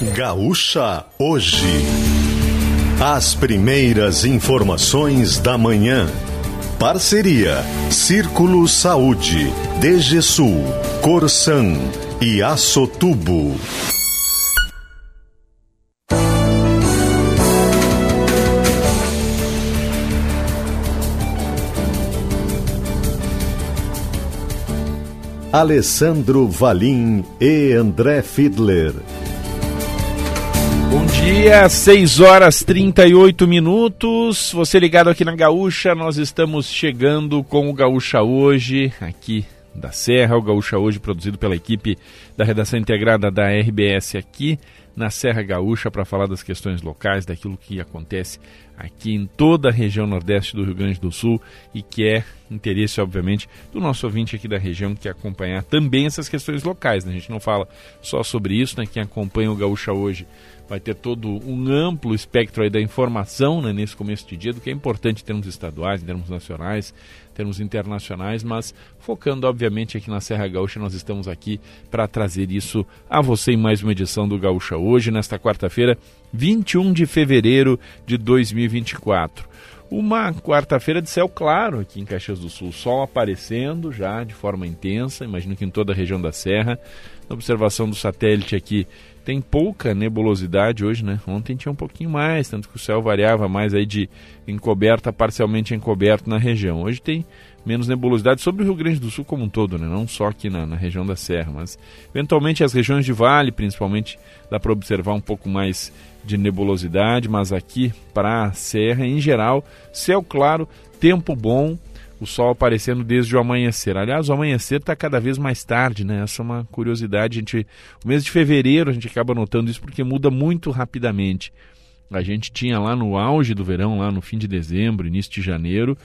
Gaúcha Hoje. As primeiras informações da manhã. Parceria Círculo Saúde, DGSul, Corsan e Açotubo. Alessandro Valim e André Fiedler. Bom dia, 6 horas 38 minutos. Você ligado aqui na Gaúcha, nós estamos chegando com o Gaúcha Hoje, aqui da Serra, o Gaúcha Hoje produzido pela equipe da redação integrada da RBS aqui na Serra Gaúcha para falar das questões locais, daquilo que acontece aqui em toda a região nordeste do Rio Grande do Sul e que é interesse, obviamente, do nosso ouvinte aqui da região que acompanhar também essas questões locais. Né? A gente não fala só sobre isso, né? quem acompanha o Gaúcha hoje vai ter todo um amplo espectro aí da informação né, nesse começo de dia, do que é importante em termos estaduais, em termos nacionais, em termos internacionais, mas focando, obviamente, aqui na Serra Gaúcha, nós estamos aqui para trazer isso a você em mais uma edição do Gaúcha hoje, nesta quarta-feira, 21 de fevereiro de 2024. Uma quarta-feira de céu claro aqui em Caxias do Sul, sol aparecendo já de forma intensa, imagino que em toda a região da Serra. Na observação do satélite aqui, tem pouca nebulosidade hoje, né? Ontem tinha um pouquinho mais, tanto que o céu variava mais aí de encoberta, parcialmente encoberto na região. Hoje tem menos nebulosidade sobre o Rio Grande do Sul como um todo, né? não só aqui na, na região da Serra, mas eventualmente as regiões de vale, principalmente, dá para observar um pouco mais de nebulosidade, mas aqui para a Serra, em geral, céu claro, tempo bom, o sol aparecendo desde o amanhecer. Aliás, o amanhecer está cada vez mais tarde, né? Essa é uma curiosidade. A gente, o mês de fevereiro a gente acaba notando isso porque muda muito rapidamente. A gente tinha lá no auge do verão, lá no fim de dezembro, início de janeiro,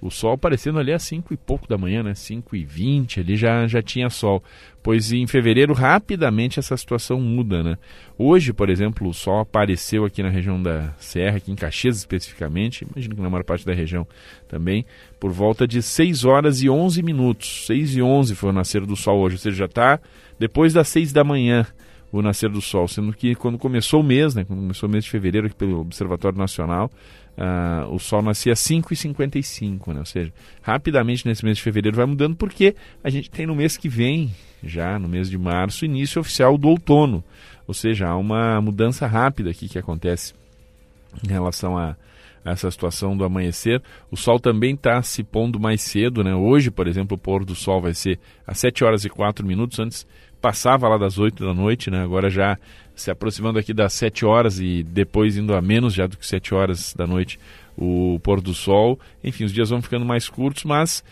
o sol aparecendo ali às 5 e pouco da manhã, né? 5 e 20 ali já, já tinha sol. Pois em fevereiro rapidamente essa situação muda, né? Hoje, por exemplo, o sol apareceu aqui na região da Serra, aqui em Caxias especificamente, imagino que na maior parte da região também, por volta de 6 horas e 11 minutos. 6 e 11 foi o nascer do sol hoje, ou seja, já está depois das 6 da manhã o nascer do sol, sendo que quando começou o mês, né, quando começou o mês de fevereiro aqui pelo Observatório Nacional, uh, o sol nascia às 5h55, né, ou seja, rapidamente nesse mês de fevereiro vai mudando porque a gente tem no mês que vem, já no mês de março, início oficial do outono, ou seja, há uma mudança rápida aqui que acontece em relação a, essa situação do amanhecer. O sol também está se pondo mais cedo, né? Hoje, por exemplo, o pôr do sol vai ser às 7 horas e 4 minutos. Antes passava lá das 8 da noite, né? Agora já se aproximando aqui das 7 horas e depois indo a menos já do que 7 horas da noite o pôr do sol. Enfim, os dias vão ficando mais curtos, mas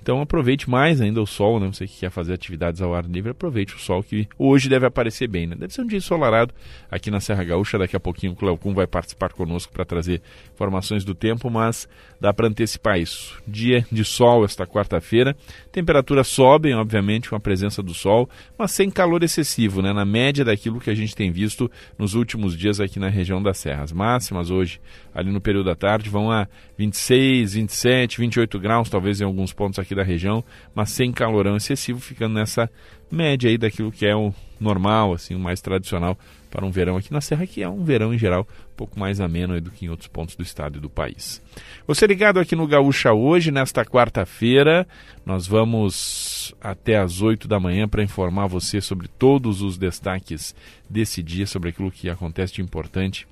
então aproveite mais ainda o sol, né? Você que quer fazer atividades ao ar livre, aproveite o sol que hoje deve aparecer bem, né? Deve ser um dia ensolarado aqui na Serra Gaúcha. Daqui a pouquinho o Cleocum vai participar conosco para trazer informações do tempo, mas dá para antecipar isso. Dia de sol esta quarta-feira. Temperaturas sobem, obviamente, com a presença do sol, mas sem calor excessivo, né? Na média daquilo que a gente tem visto nos últimos dias aqui na região das serras. Máximas hoje, ali no período da tarde, vão a 26, 27, 28 graus, talvez em alguns pontos aqui da região, mas sem calorão excessivo, ficando nessa média aí daquilo que é o normal, assim, o mais tradicional para um verão aqui na Serra, que é um verão em geral um pouco mais ameno do que em outros pontos do estado e do país. Você ligado aqui no Gaúcha hoje, nesta quarta-feira, nós vamos até às 8 da manhã para informar você sobre todos os destaques desse dia, sobre aquilo que acontece de importante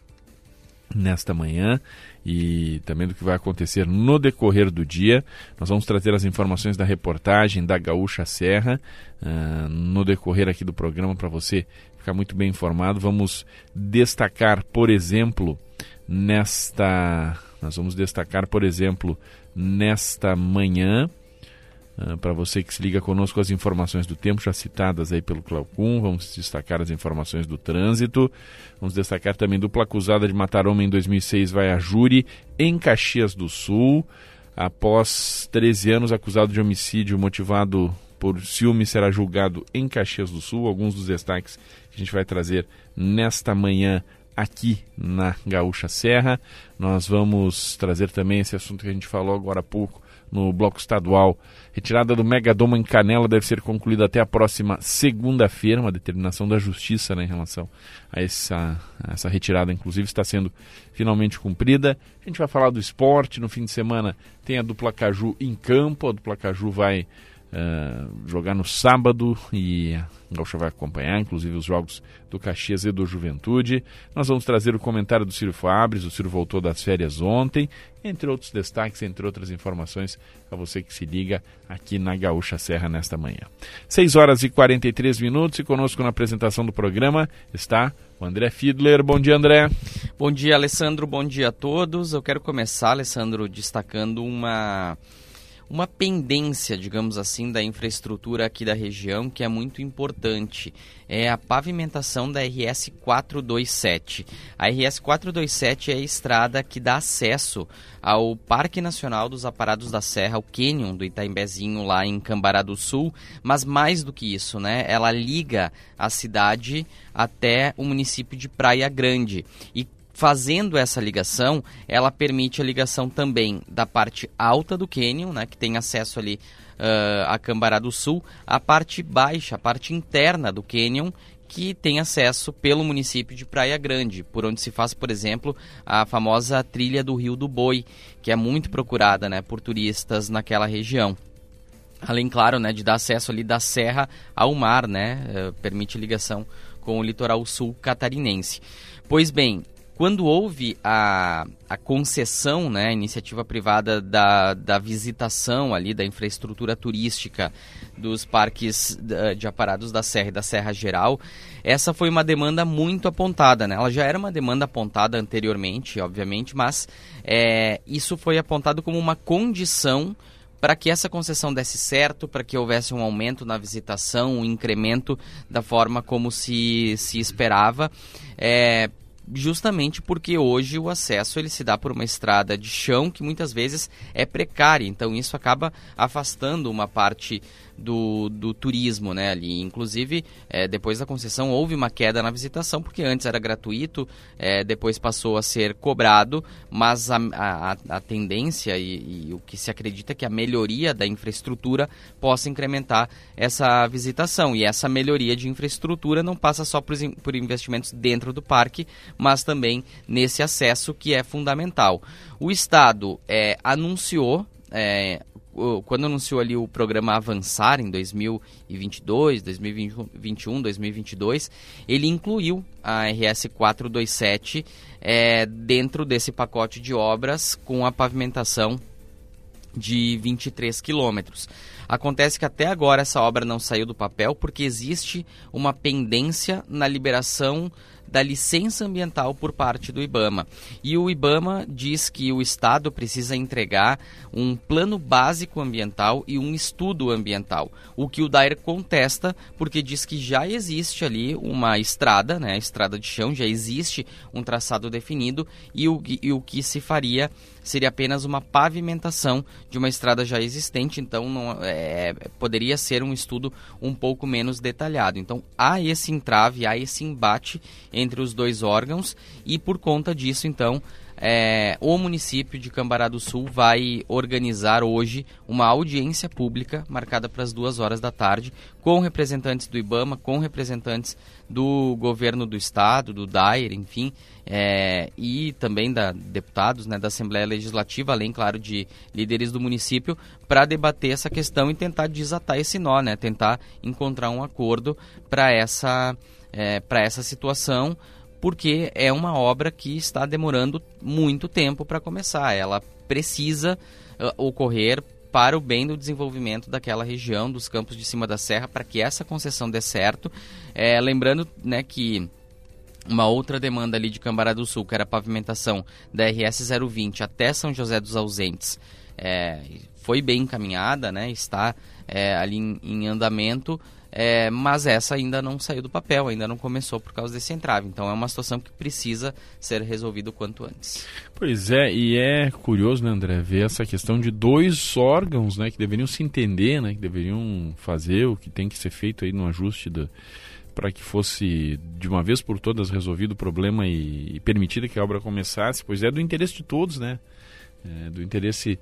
nesta manhã e também do que vai acontecer no decorrer do dia. Nós vamos trazer as informações da reportagem da Gaúcha Serra uh, no decorrer aqui do programa para você ficar muito bem informado. Vamos destacar, por exemplo, nesta. Nós vamos destacar, por exemplo, nesta manhã Uh, para você que se liga conosco as informações do tempo já citadas aí pelo Claucum, vamos destacar as informações do trânsito, vamos destacar também dupla acusada de matar homem em 2006 vai a júri em Caxias do Sul, após 13 anos acusado de homicídio motivado por ciúme será julgado em Caxias do Sul, alguns dos destaques que a gente vai trazer nesta manhã aqui na Gaúcha Serra. Nós vamos trazer também esse assunto que a gente falou agora há pouco no bloco estadual. Retirada do Megadoma em Canela deve ser concluída até a próxima segunda-feira, uma determinação da Justiça né, em relação a essa, a essa retirada, inclusive, está sendo finalmente cumprida. A gente vai falar do esporte. No fim de semana tem a dupla Caju em campo. A dupla Caju vai uh, jogar no sábado e a Gaúcha vai acompanhar, inclusive, os jogos do Caxias e do Juventude. Nós vamos trazer o comentário do Ciro Fabres. O Ciro voltou das férias ontem, entre outros destaques, entre outras informações, a você que se liga aqui na Gaúcha Serra nesta manhã. 6 horas e 43 minutos e conosco na apresentação do programa está o André Fiedler. Bom dia, André. Bom dia, Alessandro. Bom dia a todos. Eu quero começar, Alessandro, destacando uma uma pendência, digamos assim, da infraestrutura aqui da região que é muito importante. É a pavimentação da RS 427. A RS 427 é a estrada que dá acesso ao Parque Nacional dos Aparados da Serra, o Canyon do Itaimbezinho lá em Cambará do Sul, mas mais do que isso, né? Ela liga a cidade até o município de Praia Grande. E Fazendo essa ligação, ela permite a ligação também da parte alta do cânion, né, que tem acesso ali uh, a Cambará do Sul, a parte baixa, a parte interna do cânion, que tem acesso pelo município de Praia Grande, por onde se faz, por exemplo, a famosa trilha do Rio do Boi, que é muito procurada né, por turistas naquela região. Além, claro, né, de dar acesso ali da serra ao mar, né, uh, permite ligação com o litoral sul catarinense. Pois bem, quando houve a, a concessão, né, a iniciativa privada da, da visitação ali da infraestrutura turística dos parques de aparados da Serra e da Serra Geral, essa foi uma demanda muito apontada. Né? Ela já era uma demanda apontada anteriormente, obviamente, mas é, isso foi apontado como uma condição para que essa concessão desse certo, para que houvesse um aumento na visitação, um incremento da forma como se, se esperava. É, justamente porque hoje o acesso ele se dá por uma estrada de chão que muitas vezes é precária, então isso acaba afastando uma parte do, do turismo, né, ali. Inclusive, é, depois da concessão houve uma queda na visitação, porque antes era gratuito, é, depois passou a ser cobrado, mas a, a, a tendência e, e, o que se acredita é que a melhoria da infraestrutura possa incrementar essa visitação. E essa melhoria de infraestrutura não passa só por, por investimentos dentro do parque, mas também nesse acesso que é fundamental. O Estado é, anunciou é, quando anunciou ali o programa Avançar em 2022, 2021, 2022, ele incluiu a RS 427 é, dentro desse pacote de obras com a pavimentação de 23 quilômetros. Acontece que até agora essa obra não saiu do papel porque existe uma pendência na liberação da licença ambiental por parte do IBAMA. E o IBAMA diz que o Estado precisa entregar um plano básico ambiental e um estudo ambiental. O que o Dair contesta, porque diz que já existe ali uma estrada, né, estrada de chão, já existe um traçado definido e o, e o que se faria seria apenas uma pavimentação de uma estrada já existente, então não, é, poderia ser um estudo um pouco menos detalhado. Então há esse entrave, há esse embate entre os dois órgãos e por conta disso, então, é, o município de Cambará do Sul vai organizar hoje uma audiência pública marcada para as duas horas da tarde com representantes do IBAMA, com representantes do governo do estado, do DAIR, enfim, é, e também da deputados né, da Assembleia Legislativa, além, claro, de líderes do município, para debater essa questão e tentar desatar esse nó, né, tentar encontrar um acordo para essa, é, essa situação porque é uma obra que está demorando muito tempo para começar. Ela precisa uh, ocorrer para o bem do desenvolvimento daquela região, dos campos de cima da serra, para que essa concessão dê certo. É, lembrando né, que uma outra demanda ali de Cambará do Sul, que era a pavimentação da RS 020 até São José dos Ausentes, é, foi bem encaminhada, né, está é, ali em, em andamento, é, mas essa ainda não saiu do papel, ainda não começou por causa desse entrave. Então é uma situação que precisa ser resolvida o quanto antes. Pois é, e é curioso, né, André, ver essa questão de dois órgãos né, que deveriam se entender, né, que deveriam fazer o que tem que ser feito aí no ajuste do, para que fosse de uma vez por todas resolvido o problema e, e permitido que a obra começasse, pois é do interesse de todos, né? É, do interesse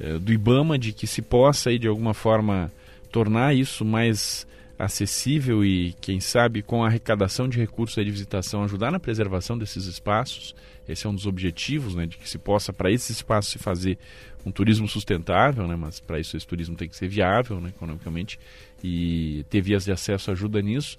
eh, do IBAMA de que se possa aí, de alguma forma tornar isso mais acessível e, quem sabe, com a arrecadação de recursos de visitação, ajudar na preservação desses espaços. Esse é um dos objetivos, né, de que se possa, para esse espaço, se fazer um turismo sustentável, né, mas para isso esse turismo tem que ser viável né, economicamente e ter vias de acesso ajuda nisso.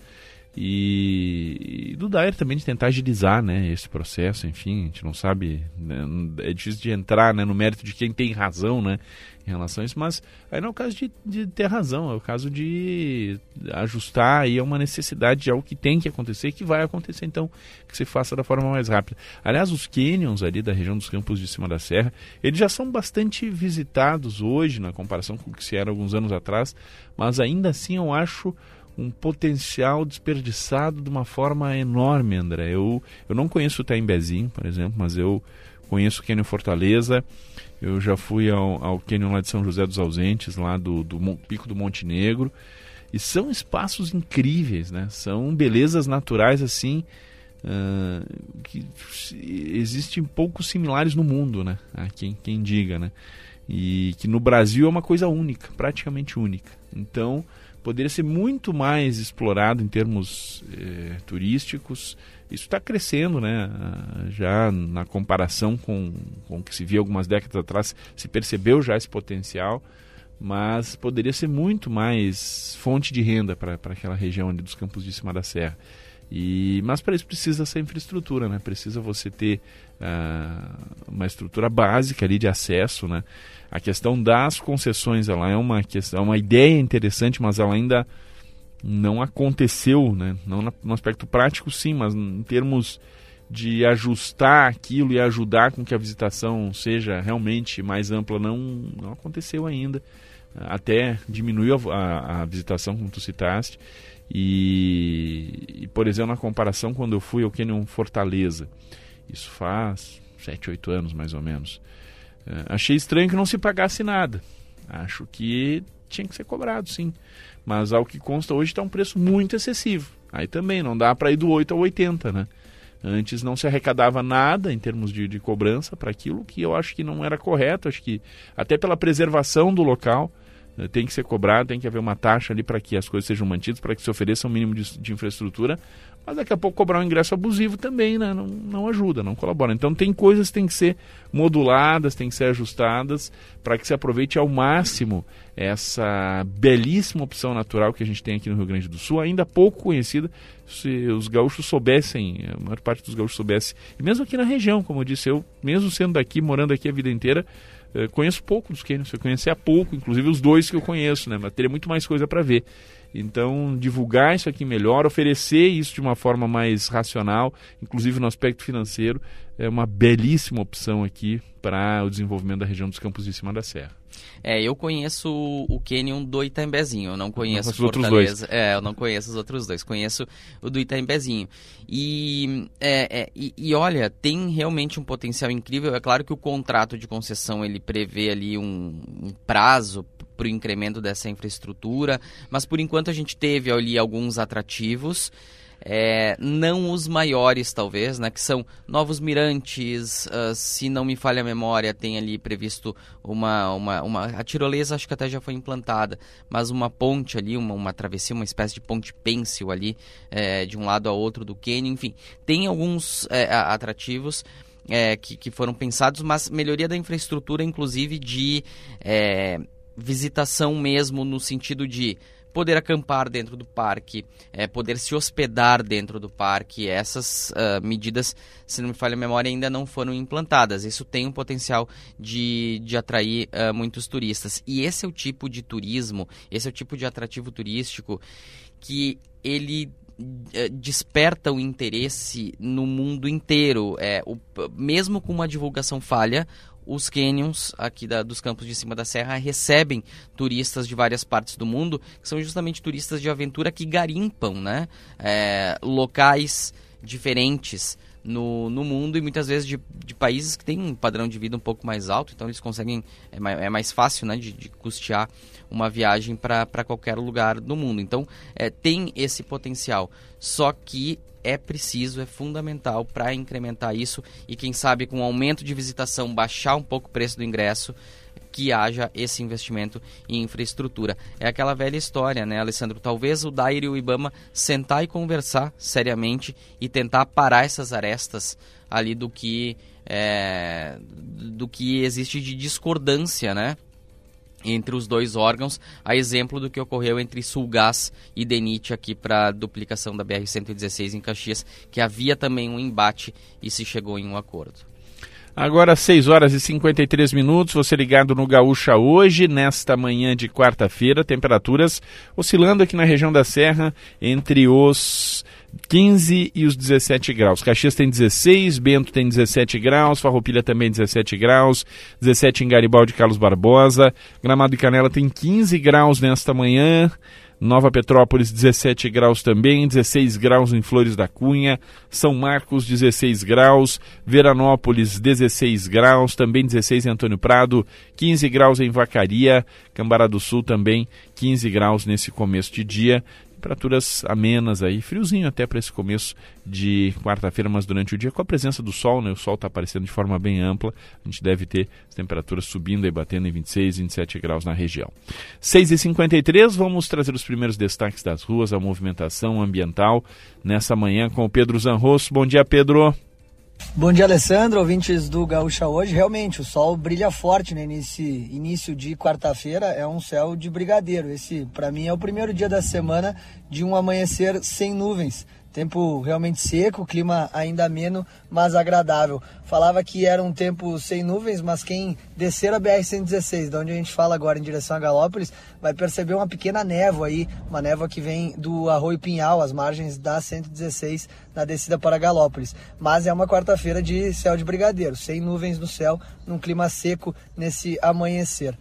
E, e, do Dair também de tentar agilizar né, esse processo, enfim, a gente não sabe, né, é difícil de entrar né, no mérito de quem tem razão né, em relação a isso, mas aí não é o caso de, de ter razão, é o caso de ajustar aí a uma necessidade de algo que tem que acontecer, que vai acontecer, então que se faça da forma mais rápida. Aliás, os canyons ali da região dos campos de cima da serra, eles já são bastante visitados hoje, na comparação com o que se era alguns anos atrás, mas ainda assim eu acho um potencial desperdiçado de uma forma enorme, André. Eu, eu não conheço o Taimbezinho, por exemplo, mas eu conheço o Cânion Fortaleza, eu já fui ao, ao Cânion lá de São José dos Ausentes, lá do, do Pico do Monte Negro, e são espaços incríveis, né? São belezas naturais assim uh, que existem poucos similares no mundo, né? Há quem, quem diga, né? E que no Brasil é uma coisa única, praticamente única. Então, poderia ser muito mais explorado em termos eh, turísticos. Isso está crescendo, né? Já na comparação com, com o que se via algumas décadas atrás, se percebeu já esse potencial, mas poderia ser muito mais fonte de renda para aquela região ali dos campos de cima da serra. E, mas para isso precisa essa infraestrutura, né? Precisa você ter uh, uma estrutura básica ali de acesso, né? A questão das concessões, ela é uma questão, é uma ideia interessante, mas ela ainda não aconteceu, né? Não no aspecto prático, sim, mas em termos de ajustar aquilo e ajudar com que a visitação seja realmente mais ampla, não, não aconteceu ainda. Até diminuiu a, a, a visitação, como tu citaste. E, e, por exemplo, na comparação, quando eu fui ao Canyon Fortaleza, isso faz 7, 8 anos mais ou menos. Uh, achei estranho que não se pagasse nada. Acho que tinha que ser cobrado, sim. Mas ao que consta hoje está um preço muito excessivo. Aí também não dá para ir do 8 ao 80, né? Antes não se arrecadava nada em termos de, de cobrança para aquilo que eu acho que não era correto. Acho que até pela preservação do local uh, tem que ser cobrado, tem que haver uma taxa ali para que as coisas sejam mantidas, para que se ofereça um mínimo de, de infraestrutura mas daqui a pouco cobrar um ingresso abusivo também né? não, não ajuda, não colabora. Então tem coisas que têm que ser moduladas, têm que ser ajustadas para que se aproveite ao máximo essa belíssima opção natural que a gente tem aqui no Rio Grande do Sul, ainda pouco conhecida. Se os gaúchos soubessem, a maior parte dos gaúchos soubesse, e mesmo aqui na região, como eu disse, eu, mesmo sendo daqui, morando aqui a vida inteira, eh, conheço pouco dos cânions, eu conhecia pouco, inclusive os dois que eu conheço, né? Mas teria muito mais coisa para ver. Então, divulgar isso aqui melhor, oferecer isso de uma forma mais racional, inclusive no aspecto financeiro, é uma belíssima opção aqui para o desenvolvimento da região dos Campos de Cima da Serra. É, eu conheço o Canyon do Itambezinho, eu não conheço não Fortaleza. É, eu não conheço os outros dois, conheço o do Itambezinho. E, é, é, e, e, olha, tem realmente um potencial incrível. É claro que o contrato de concessão ele prevê ali um, um prazo para o incremento dessa infraestrutura, mas por enquanto a gente teve ali alguns atrativos. É, não os maiores, talvez, né, que são Novos Mirantes, uh, se não me falha a memória, tem ali previsto uma, uma, uma. A tirolesa acho que até já foi implantada, mas uma ponte ali, uma, uma travessia, uma espécie de ponte pêncil ali, é, de um lado a outro do Quênia, enfim, tem alguns é, atrativos. É, que, que foram pensados, mas melhoria da infraestrutura, inclusive de é, visitação mesmo, no sentido de poder acampar dentro do parque, é, poder se hospedar dentro do parque. Essas uh, medidas, se não me falha a memória, ainda não foram implantadas. Isso tem um potencial de, de atrair uh, muitos turistas. E esse é o tipo de turismo, esse é o tipo de atrativo turístico que ele eh, desperta o interesse no mundo inteiro. É, o, mesmo com uma divulgação falha, os canyons aqui da, dos campos de cima da serra recebem turistas de várias partes do mundo, que são justamente turistas de aventura que garimpam, né? É, locais diferentes no, no mundo e muitas vezes de, de países que têm um padrão de vida um pouco mais alto, então eles conseguem, é mais, é mais fácil né, de, de custear uma viagem para qualquer lugar do mundo. Então é, tem esse potencial, só que é preciso, é fundamental para incrementar isso e quem sabe com o aumento de visitação baixar um pouco o preço do ingresso que haja esse investimento em infraestrutura. É aquela velha história, né, Alessandro? Talvez o Daire e o Ibama sentar e conversar seriamente e tentar parar essas arestas ali do que é, do que existe de discordância, né? entre os dois órgãos, a exemplo do que ocorreu entre Sulgás e Denit aqui para a duplicação da BR-116 em Caxias, que havia também um embate e se chegou em um acordo. Agora 6 horas e 53 minutos, você ligado no Gaúcha hoje, nesta manhã de quarta-feira, temperaturas oscilando aqui na região da Serra entre os 15 e os 17 graus. Caxias tem 16, Bento tem 17 graus, Farroupilha também 17 graus, 17 em Garibaldi Carlos Barbosa, Gramado e Canela tem 15 graus nesta manhã. Nova Petrópolis 17 graus também, 16 graus em Flores da Cunha, São Marcos 16 graus, Veranópolis 16 graus, também 16 em Antônio Prado, 15 graus em Vacaria, Cambará do Sul também 15 graus nesse começo de dia. Temperaturas amenas aí, friozinho até para esse começo de quarta-feira, mas durante o dia, com a presença do sol, né? O sol está aparecendo de forma bem ampla, a gente deve ter as temperaturas subindo e batendo em 26, 27 graus na região. 6h53, vamos trazer os primeiros destaques das ruas, a movimentação ambiental nessa manhã com o Pedro Zanrosso. Bom dia, Pedro. Bom dia, Alessandro, ouvintes do Gaúcha hoje. Realmente, o sol brilha forte né, nesse início de quarta-feira. É um céu de brigadeiro. Esse, para mim, é o primeiro dia da semana de um amanhecer sem nuvens. Tempo realmente seco, clima ainda ameno, mas agradável. Falava que era um tempo sem nuvens, mas quem descer a BR-116, de onde a gente fala agora em direção a Galópolis, vai perceber uma pequena névoa aí, uma névoa que vem do Arroio Pinhal, as margens da 116, na descida para Galópolis. Mas é uma quarta-feira de céu de brigadeiro, sem nuvens no céu, num clima seco nesse amanhecer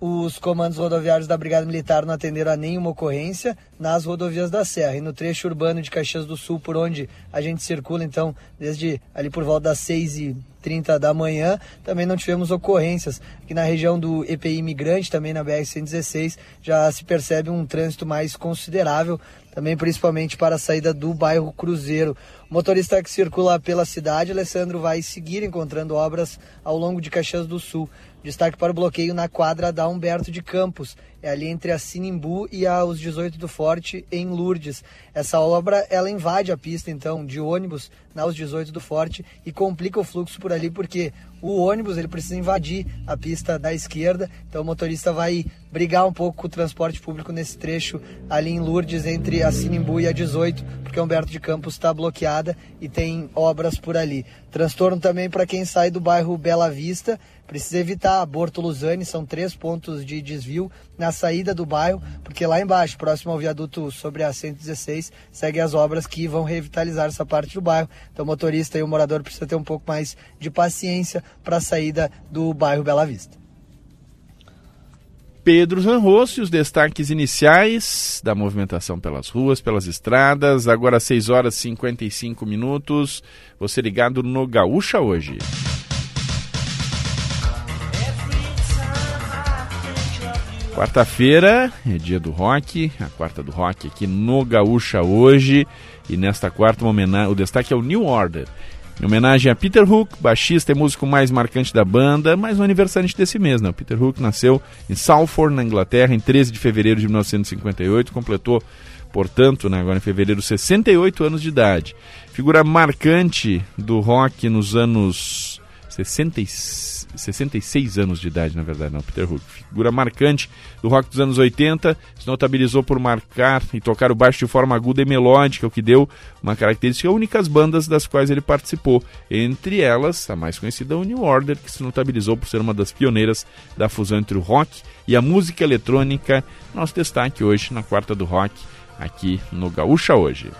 os comandos rodoviários da Brigada Militar não atenderam a nenhuma ocorrência nas rodovias da Serra. E no trecho urbano de Caxias do Sul, por onde a gente circula, então, desde ali por volta das 6 e 30 da manhã, também não tivemos ocorrências. Aqui na região do EPI Imigrante, também na BR-116, já se percebe um trânsito mais considerável, também principalmente para a saída do bairro Cruzeiro. O motorista que circula pela cidade, Alessandro, vai seguir encontrando obras ao longo de Caxias do Sul. Destaque para o bloqueio na quadra da Humberto de Campos, é ali entre a Sinimbu e a os 18 do Forte, em Lourdes. Essa obra, ela invade a pista, então, de ônibus na os 18 do Forte e complica o fluxo por ali, porque o ônibus ele precisa invadir a pista da esquerda, então o motorista vai brigar um pouco com o transporte público nesse trecho ali em Lourdes, entre a Sinimbu e a 18, porque a Humberto de Campos está bloqueada e tem obras por ali. Transtorno também para quem sai do bairro Bela Vista, precisa evitar Borto Luzane, são três pontos de desvio na saída do bairro, porque lá embaixo, próximo ao viaduto sobre a 116, segue as obras que vão revitalizar essa parte do bairro. Então o motorista e o morador precisa ter um pouco mais de paciência para a saída do bairro Bela Vista. Pedro Zanrosso e os destaques iniciais da movimentação pelas ruas, pelas estradas. Agora 6 horas e 55 minutos. Você ligado no Gaúcha hoje. Quarta-feira é dia do rock, a quarta do rock aqui no Gaúcha hoje. E nesta quarta, o destaque é o New Order. Em homenagem a Peter Hook, baixista e músico mais marcante da banda, mais um aniversariante desse mês. Né? O Peter Hook nasceu em Salford, na Inglaterra, em 13 de fevereiro de 1958, completou, portanto, né, agora em fevereiro, 68 anos de idade. Figura marcante do rock nos anos 66 66 anos de idade, na verdade, não, Peter Hook. Figura marcante do rock dos anos 80, se notabilizou por marcar e tocar o baixo de forma aguda e melódica, o que deu uma característica única às bandas das quais ele participou. Entre elas, a mais conhecida, New Order, que se notabilizou por ser uma das pioneiras da fusão entre o rock e a música eletrônica. Nosso destaque hoje na quarta do rock, aqui no Gaúcha Hoje.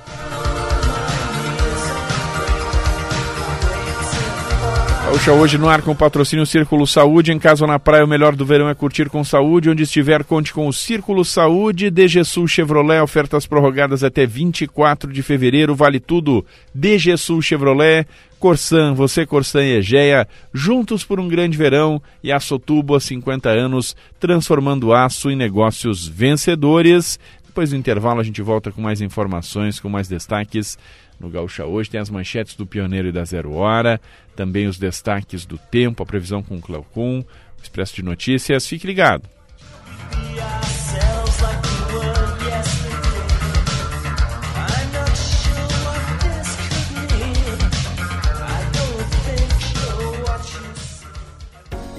Gaúcha hoje no ar com o patrocínio Círculo Saúde. Em casa ou na praia, o melhor do verão é curtir com saúde. Onde estiver, conte com o Círculo Saúde. DG Sul Chevrolet, ofertas prorrogadas até 24 de fevereiro. Vale tudo. DG Sul Chevrolet. Corsan, você Corsan e Egeia, juntos por um grande verão e a Sotubo há 50 anos, transformando aço em negócios vencedores. Depois do intervalo a gente volta com mais informações, com mais destaques no Gaúcha hoje. Tem as manchetes do Pioneiro e da Zero Hora, também os destaques do tempo, a previsão com o Cleocum, o Expresso de Notícias. Fique ligado.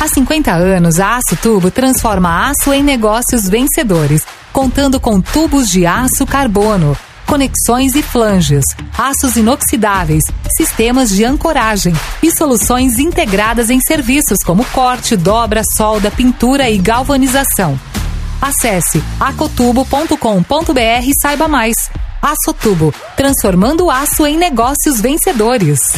Há 50 anos, a Aço Tubo transforma aço em negócios vencedores, contando com tubos de aço carbono, conexões e flanges, aços inoxidáveis, sistemas de ancoragem e soluções integradas em serviços como corte, dobra, solda, pintura e galvanização. Acesse acotubo.com.br e saiba mais. Aço Tubo, transformando aço em negócios vencedores.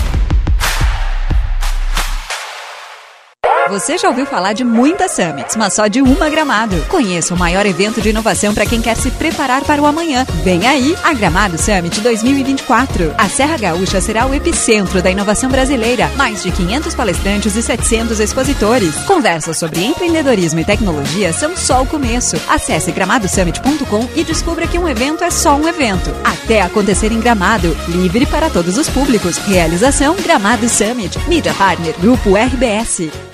Você já ouviu falar de muitas summits, mas só de uma Gramado. Conheça o maior evento de inovação para quem quer se preparar para o amanhã. Vem aí a Gramado Summit 2024. A Serra Gaúcha será o epicentro da inovação brasileira. Mais de 500 palestrantes e 700 expositores. Conversas sobre empreendedorismo e tecnologia são só o começo. Acesse gramadosummit.com e descubra que um evento é só um evento. Até acontecer em Gramado. Livre para todos os públicos. Realização Gramado Summit. Mídia Partner Grupo RBS.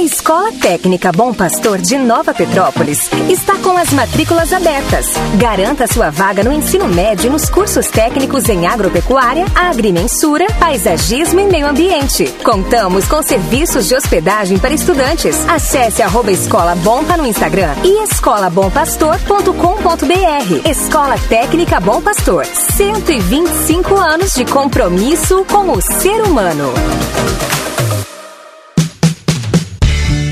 A Escola Técnica Bom Pastor de Nova Petrópolis está com as matrículas abertas. Garanta sua vaga no ensino médio nos cursos técnicos em agropecuária, agrimensura, paisagismo e meio ambiente. Contamos com serviços de hospedagem para estudantes. Acesse arroba Escola Bompa no Instagram e escolabompastor.com.br. Escola Técnica Bom Pastor. 125 anos de compromisso com o ser humano.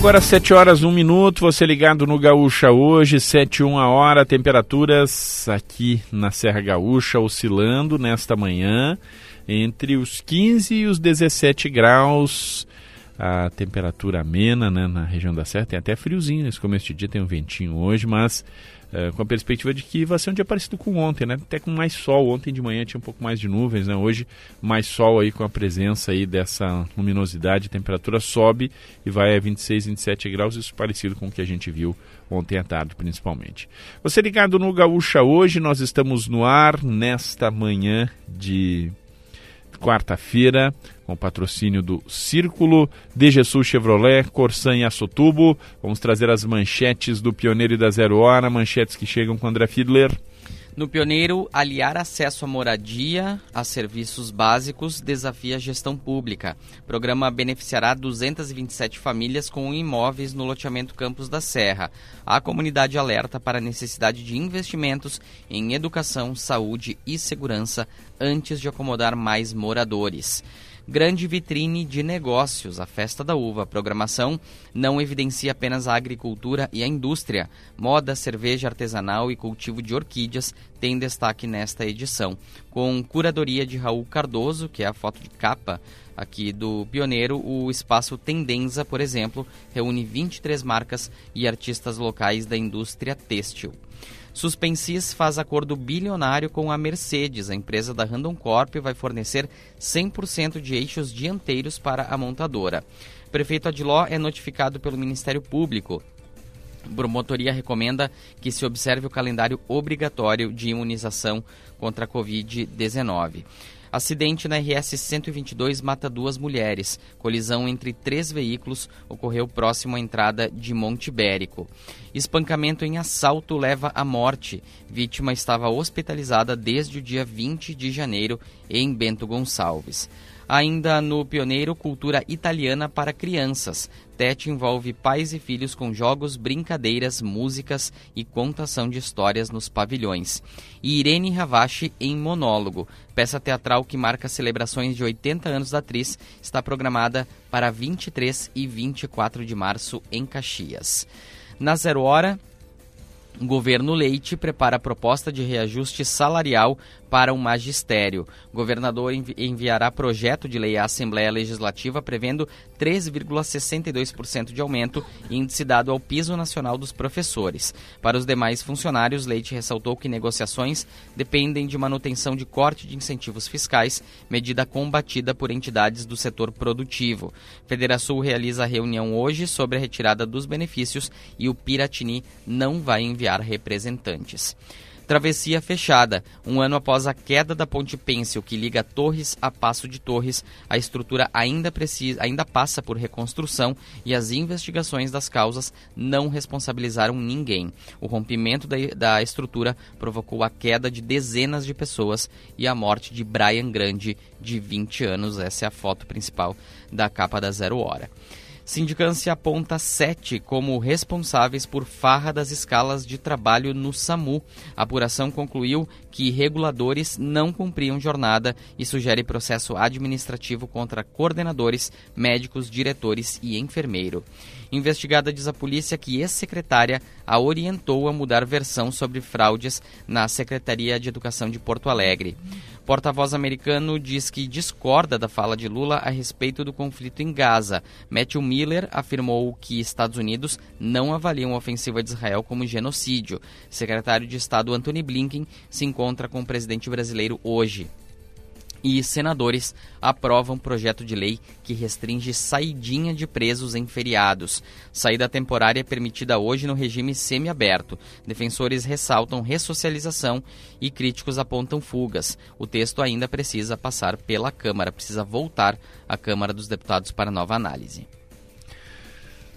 Agora 7 horas 1 minuto, você ligado no Gaúcha hoje, 7 1 a hora, temperaturas aqui na Serra Gaúcha oscilando nesta manhã entre os 15 e os 17 graus. A temperatura amena né, na região da Serra, tem até friozinho nesse começo de dia, tem um ventinho hoje, mas é, com a perspectiva de que vai ser um dia parecido com ontem, né? Até com mais sol. Ontem de manhã tinha um pouco mais de nuvens, né? Hoje mais sol aí com a presença aí dessa luminosidade, a temperatura sobe e vai a 26, 27 graus, isso parecido com o que a gente viu ontem à tarde, principalmente. Você ligado no Gaúcha hoje, nós estamos no ar nesta manhã de quarta-feira, com patrocínio do Círculo, DGSul Chevrolet, Corsan e Assotubo. Vamos trazer as manchetes do Pioneiro e da Zero Hora, manchetes que chegam com André Fiedler. No Pioneiro, aliar acesso à moradia a serviços básicos desafia a gestão pública. O programa beneficiará 227 famílias com imóveis no loteamento Campos da Serra. A comunidade alerta para a necessidade de investimentos em educação, saúde e segurança antes de acomodar mais moradores. Grande vitrine de negócios, a Festa da Uva. A programação não evidencia apenas a agricultura e a indústria. Moda, cerveja artesanal e cultivo de orquídeas tem destaque nesta edição. Com curadoria de Raul Cardoso, que é a foto de capa aqui do Pioneiro, o espaço Tendenza, por exemplo, reúne 23 marcas e artistas locais da indústria têxtil. Suspensis faz acordo bilionário com a Mercedes. A empresa da Randon Corp vai fornecer 100% de eixos dianteiros para a montadora. O prefeito Adiló é notificado pelo Ministério Público. Promotoria recomenda que se observe o calendário obrigatório de imunização contra a Covid-19. Acidente na RS 122 mata duas mulheres. Colisão entre três veículos ocorreu próximo à entrada de Monte Ibérico. Espancamento em assalto leva à morte. Vítima estava hospitalizada desde o dia 20 de janeiro em Bento Gonçalves. Ainda no Pioneiro, cultura italiana para crianças. Tete envolve pais e filhos com jogos, brincadeiras, músicas e contação de histórias nos pavilhões. E Irene Ravache em monólogo. Peça teatral que marca celebrações de 80 anos da atriz está programada para 23 e 24 de março em Caxias. Na Zero Hora, o governo Leite prepara proposta de reajuste salarial para o magistério. O governador enviará projeto de lei à Assembleia Legislativa prevendo 13,62% de aumento, índice dado ao piso nacional dos professores. Para os demais funcionários, Leite ressaltou que negociações dependem de manutenção de corte de incentivos fiscais, medida combatida por entidades do setor produtivo. Federação realiza reunião hoje sobre a retirada dos benefícios e o Piratini não vai enviar representantes. Travessia fechada. Um ano após a queda da ponte Pêncil, que liga Torres a Passo de Torres, a estrutura ainda, precisa, ainda passa por reconstrução e as investigações das causas não responsabilizaram ninguém. O rompimento da, da estrutura provocou a queda de dezenas de pessoas e a morte de Brian Grande, de 20 anos. Essa é a foto principal da capa da Zero Hora. Sindicância aponta sete como responsáveis por farra das escalas de trabalho no SAMU. A apuração concluiu que reguladores não cumpriam jornada e sugere processo administrativo contra coordenadores, médicos, diretores e enfermeiro. Investigada diz a polícia que ex-secretária a orientou a mudar versão sobre fraudes na Secretaria de Educação de Porto Alegre. Porta-voz americano diz que discorda da fala de Lula a respeito do conflito em Gaza. Matthew Miller afirmou que Estados Unidos não avaliam a ofensiva de Israel como genocídio. Secretário de Estado Antony Blinken se encontra com o presidente brasileiro hoje e senadores aprovam projeto de lei que restringe saidinha de presos em feriados. Saída temporária é permitida hoje no regime semiaberto. Defensores ressaltam ressocialização e críticos apontam fugas. O texto ainda precisa passar pela Câmara, precisa voltar à Câmara dos Deputados para nova análise.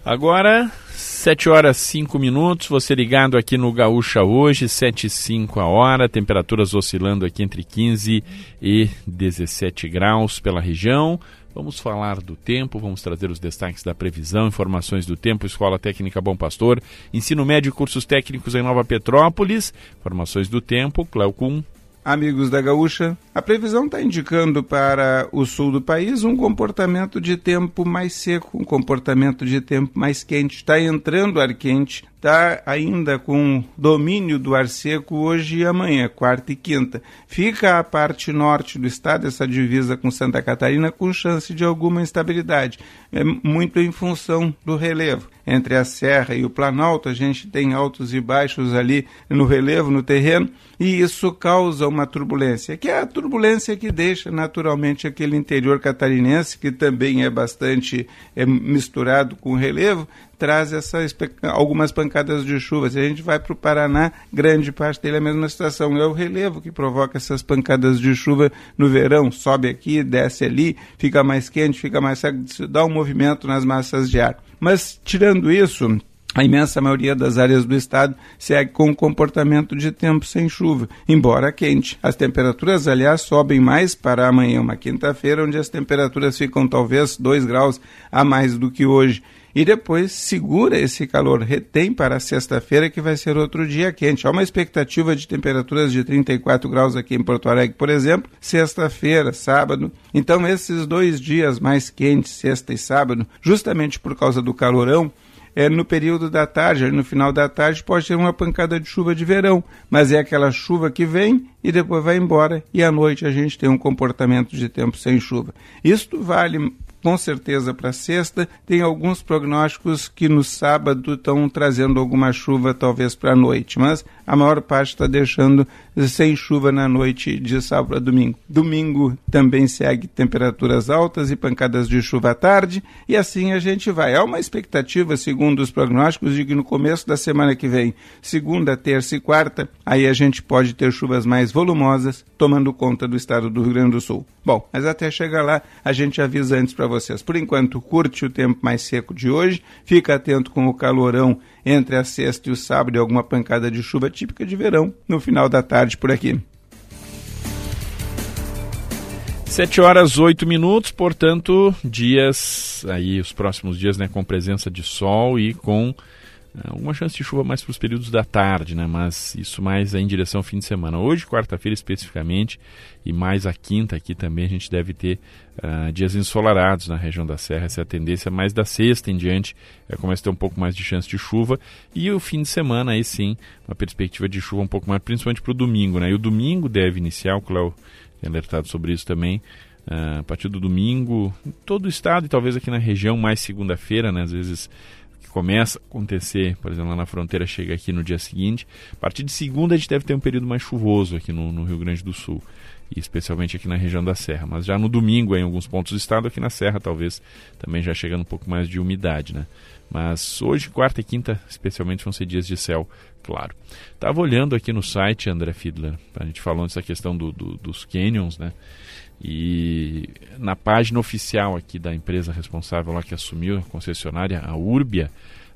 Agora, 7 horas 5 minutos, você ligado aqui no Gaúcha hoje, 7 e 5 a hora, temperaturas oscilando aqui entre 15 e 17 graus pela região. Vamos falar do tempo, vamos trazer os destaques da previsão, informações do tempo, Escola Técnica Bom Pastor, ensino médio e cursos técnicos em Nova Petrópolis, informações do tempo, Cleocum. Amigos da Gaúcha, a previsão está indicando para o sul do país um comportamento de tempo mais seco, um comportamento de tempo mais quente. Está entrando ar quente, está ainda com domínio do ar seco hoje e amanhã, quarta e quinta. Fica a parte norte do estado, essa divisa com Santa Catarina, com chance de alguma instabilidade, é muito em função do relevo entre a serra e o planalto, a gente tem altos e baixos ali no relevo, no terreno, e isso causa uma turbulência, que é a turbulência que deixa naturalmente aquele interior catarinense, que também é bastante é, misturado com relevo, traz essas, algumas pancadas de chuva. Se a gente vai para o Paraná, grande parte dele é a mesma situação. É o relevo que provoca essas pancadas de chuva no verão. Sobe aqui, desce ali, fica mais quente, fica mais seco, dá um movimento nas massas de ar. Mas, tirando isso, a imensa maioria das áreas do estado segue com um comportamento de tempo sem chuva, embora quente. As temperaturas, aliás, sobem mais para amanhã, uma quinta-feira, onde as temperaturas ficam talvez 2 graus a mais do que hoje. E depois segura esse calor, retém para sexta-feira, que vai ser outro dia quente. Há uma expectativa de temperaturas de 34 graus aqui em Porto Alegre, por exemplo, sexta-feira, sábado. Então, esses dois dias mais quentes, sexta e sábado, justamente por causa do calorão, é, no período da tarde, no final da tarde, pode ter uma pancada de chuva de verão, mas é aquela chuva que vem e depois vai embora, e à noite a gente tem um comportamento de tempo sem chuva. Isto vale com certeza para sexta. Tem alguns prognósticos que no sábado estão trazendo alguma chuva, talvez para a noite, mas a maior parte está deixando sem chuva na noite de sábado a domingo. Domingo também segue temperaturas altas e pancadas de chuva à tarde, e assim a gente vai. Há uma expectativa, segundo os prognósticos, de que no começo da semana que vem, segunda, terça e quarta, aí a gente pode ter chuvas mais volumosas, tomando conta do estado do Rio Grande do Sul. Bom, mas até chegar lá, a gente avisa antes para vocês. Por enquanto, curte o tempo mais seco de hoje, fica atento com o calorão entre a sexta e o sábado e alguma pancada de chuva típica de verão no final da tarde por aqui. 7 horas 8 minutos, portanto, dias aí, os próximos dias, né, com presença de sol e com alguma chance de chuva mais para os períodos da tarde, né? Mas isso mais em direção ao fim de semana. Hoje, quarta-feira especificamente, e mais a quinta aqui também a gente deve ter uh, dias ensolarados na região da Serra. Essa é a tendência. Mais da sexta em diante é, começa a ter um pouco mais de chance de chuva. E o fim de semana aí sim, uma perspectiva de chuva um pouco mais, principalmente para o domingo, né? E o domingo deve iniciar, o Cléo tem alertado sobre isso também. Uh, a partir do domingo, em todo o estado e talvez aqui na região, mais segunda-feira, né? Às vezes começa a acontecer, por exemplo, lá na fronteira, chega aqui no dia seguinte. A partir de segunda a gente deve ter um período mais chuvoso aqui no, no Rio Grande do Sul, e especialmente aqui na região da Serra. Mas já no domingo, em alguns pontos do estado, aqui na Serra, talvez também já chegando um pouco mais de umidade, né? Mas hoje, quarta e quinta, especialmente, vão ser dias de céu claro. Estava olhando aqui no site, André Fiedler, a gente falando dessa questão do, do, dos canyons, né? E na página oficial aqui da empresa responsável lá que assumiu a concessionária, a Urbia,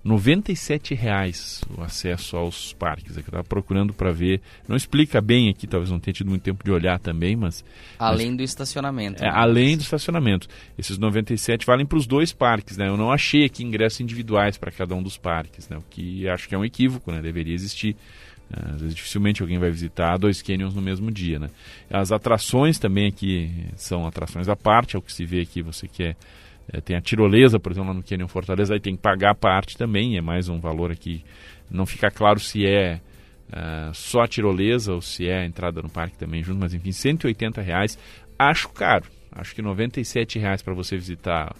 R$ 97,00 o acesso aos parques. É eu estava procurando para ver. Não explica bem aqui, talvez não tenha tido muito tempo de olhar também, mas. Além mas, do estacionamento. É, né? Além do estacionamento. Esses 97 valem para os dois parques, né? Eu não achei aqui ingressos individuais para cada um dos parques, né? O que acho que é um equívoco, né? Deveria existir. É, às vezes dificilmente alguém vai visitar dois canyons no mesmo dia, né? As atrações também aqui são atrações à parte, é o que se vê aqui, você quer é, tem a tirolesa, por exemplo, lá no Canyon Fortaleza, aí tem que pagar a parte também, é mais um valor aqui. Não fica claro se é uh, só a tirolesa ou se é a entrada no parque também junto, mas enfim, 180 reais. Acho caro. Acho que 97 reais para você visitar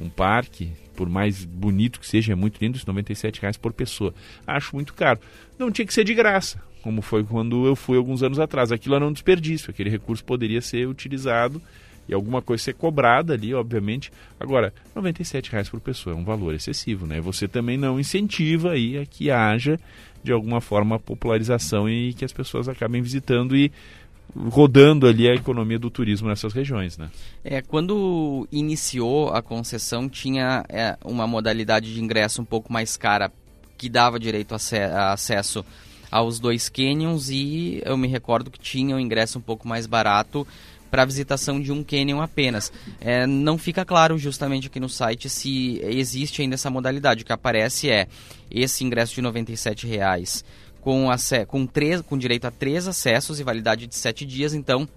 um parque, por mais bonito que seja, é muito lindo, 97 reais por pessoa. Acho muito caro. Não tinha que ser de graça, como foi quando eu fui alguns anos atrás. Aquilo era um desperdício, aquele recurso poderia ser utilizado e alguma coisa ser cobrada ali, obviamente. Agora, R$ reais por pessoa é um valor excessivo, né? Você também não incentiva aí a que haja de alguma forma popularização e que as pessoas acabem visitando e rodando ali a economia do turismo nessas regiões, né? É, quando iniciou a concessão tinha é, uma modalidade de ingresso um pouco mais cara que dava direito a, acesso aos dois canyons e eu me recordo que tinha um ingresso um pouco mais barato para visitação de um canyon apenas. É, não fica claro justamente aqui no site se existe ainda essa modalidade. O que aparece é esse ingresso de R$ reais com, com, três, com direito a três acessos e validade de sete dias. Então,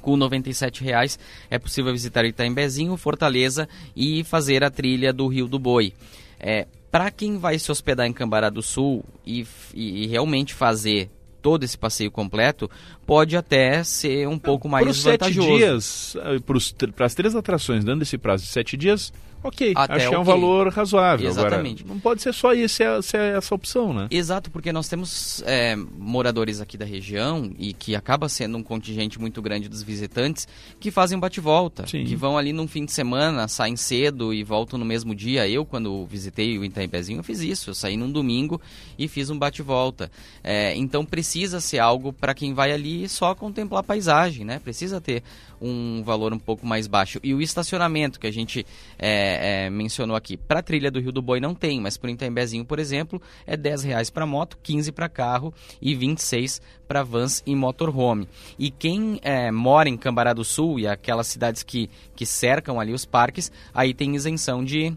com R$ reais é possível visitar Itaimbezinho, Fortaleza e fazer a trilha do Rio do Boi. É, para quem vai se hospedar em Cambará do Sul e, e realmente fazer todo esse passeio completo, pode até ser um pouco mais vantajoso. Sete dias, eh, para as três atrações, dando esse prazo de sete dias, ok, Até acho que é um valor razoável. Exatamente. Agora, não pode ser só isso, essa, essa opção, né? Exato, porque nós temos é, moradores aqui da região e que acaba sendo um contingente muito grande dos visitantes que fazem bate-volta, que vão ali num fim de semana, saem cedo e voltam no mesmo dia. Eu, quando visitei o Itaimpezinho, eu fiz isso. Eu saí num domingo e fiz um bate-volta. É, então precisa ser algo para quem vai ali só contemplar a paisagem, né? Precisa ter um valor um pouco mais baixo. E o estacionamento que a gente é, é, mencionou aqui, para a trilha do Rio do Boi não tem, mas para o por exemplo, é 10 reais para moto, 15 para carro e 26 para vans e motorhome. E quem é, mora em Cambará do Sul e aquelas cidades que, que cercam ali os parques, aí tem isenção de,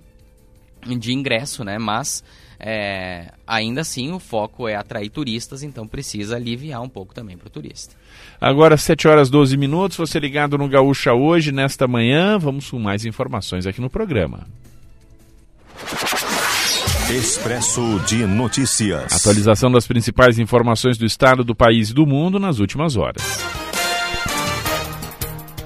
de ingresso, né? Mas é, ainda assim o foco é atrair turistas, então precisa aliviar um pouco também para o turista. Agora, 7 horas 12 minutos, você ligado no Gaúcha hoje, nesta manhã, vamos com mais informações aqui no programa. Expresso de Notícias. Atualização das principais informações do estado, do país e do mundo nas últimas horas.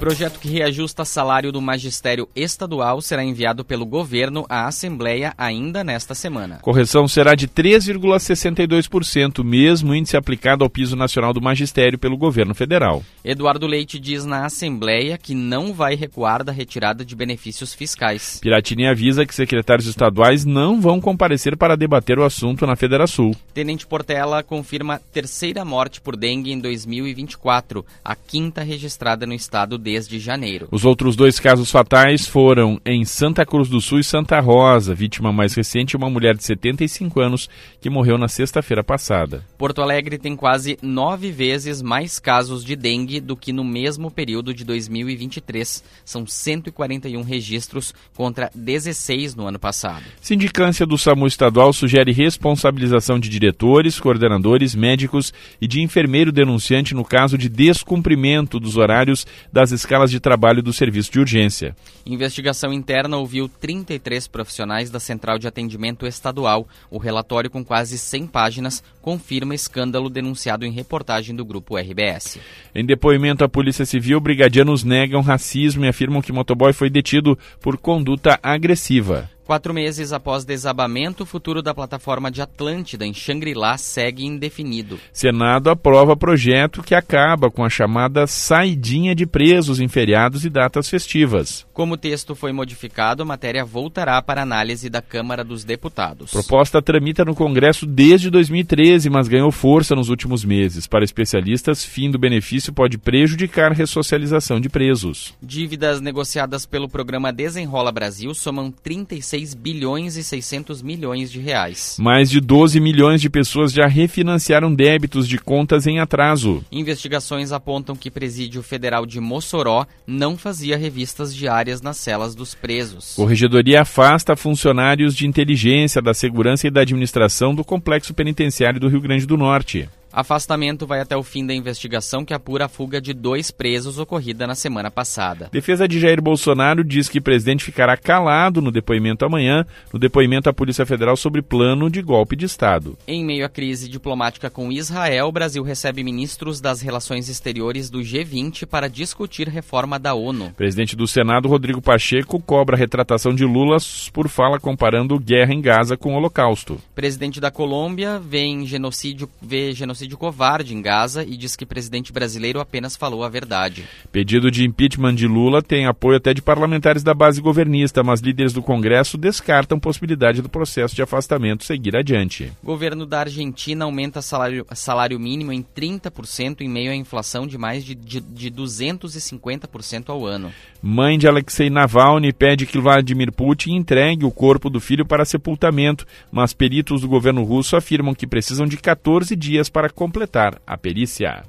Projeto que reajusta salário do magistério estadual será enviado pelo governo à Assembleia ainda nesta semana. Correção será de 3,62%, mesmo índice aplicado ao piso nacional do magistério pelo governo federal. Eduardo Leite diz na Assembleia que não vai recuar da retirada de benefícios fiscais. Piratini avisa que secretários estaduais não vão comparecer para debater o assunto na Federação. Tenente Portela confirma terceira morte por dengue em 2024, a quinta registrada no estado desde janeiro. Os outros dois casos fatais foram em Santa Cruz do Sul e Santa Rosa. Vítima mais recente, uma mulher de 75 anos que morreu na sexta-feira passada. Porto Alegre tem quase nove vezes mais casos de dengue do que no mesmo período de 2023. São 141 registros contra 16 no ano passado. Sindicância do SAMU estadual sugere responsabilização de diretores, coordenadores, médicos e de enfermeiro denunciante no caso de descumprimento dos horários das escalas de trabalho do serviço de urgência. Investigação interna ouviu 33 profissionais da Central de Atendimento Estadual. O relatório, com quase 100 páginas, confirma escândalo denunciado em reportagem do grupo RBS. Em depoimento à Polícia Civil, brigadianos negam racismo e afirmam que motoboy foi detido por conduta agressiva. Quatro meses após desabamento, o futuro da plataforma de Atlântida em Xangri-Lá segue indefinido. Senado aprova projeto que acaba com a chamada saidinha de presos em feriados e datas festivas. Como o texto foi modificado, a matéria voltará para análise da Câmara dos Deputados. Proposta tramita no Congresso desde 2013, mas ganhou força nos últimos meses. Para especialistas, fim do benefício pode prejudicar a ressocialização de presos. Dívidas negociadas pelo programa Desenrola Brasil somam 36 6 bilhões e 600 milhões de reais. Mais de 12 milhões de pessoas já refinanciaram débitos de contas em atraso. Investigações apontam que Presídio Federal de Mossoró não fazia revistas diárias nas celas dos presos. Corregedoria afasta funcionários de inteligência, da segurança e da administração do Complexo Penitenciário do Rio Grande do Norte. Afastamento vai até o fim da investigação que apura a fuga de dois presos ocorrida na semana passada. Defesa de Jair Bolsonaro diz que o presidente ficará calado no depoimento amanhã, no depoimento à Polícia Federal sobre plano de golpe de Estado. Em meio à crise diplomática com Israel, o Brasil recebe ministros das relações exteriores do G20 para discutir reforma da ONU. Presidente do Senado, Rodrigo Pacheco, cobra a retratação de Lula por fala comparando guerra em Gaza com o Holocausto. Presidente da Colômbia vê genocídio, vê genocídio genocídio covarde em Gaza e diz que o presidente brasileiro apenas falou a verdade. Pedido de impeachment de Lula tem apoio até de parlamentares da base governista, mas líderes do Congresso descartam possibilidade do processo de afastamento seguir adiante. Governo da Argentina aumenta salário, salário mínimo em 30% em meio à inflação de mais de, de, de 250% ao ano. Mãe de Alexei Navalny pede que Vladimir Putin entregue o corpo do filho para sepultamento, mas peritos do governo russo afirmam que precisam de 14 dias para completar a perícia.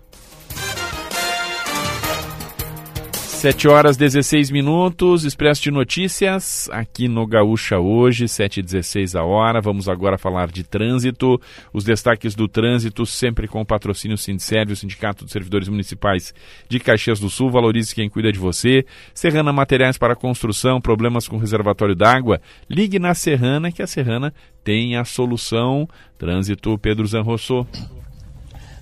7 horas 16 minutos, Expresso de Notícias, aqui no Gaúcha hoje, 7h16 a hora. Vamos agora falar de trânsito. Os destaques do trânsito, sempre com o patrocínio Sindserve, o Sindicato dos Servidores Municipais de Caxias do Sul. Valorize quem cuida de você. Serrana Materiais para Construção, problemas com reservatório d'água. Ligue na Serrana, que a Serrana tem a solução. Trânsito, Pedro Zanrosso.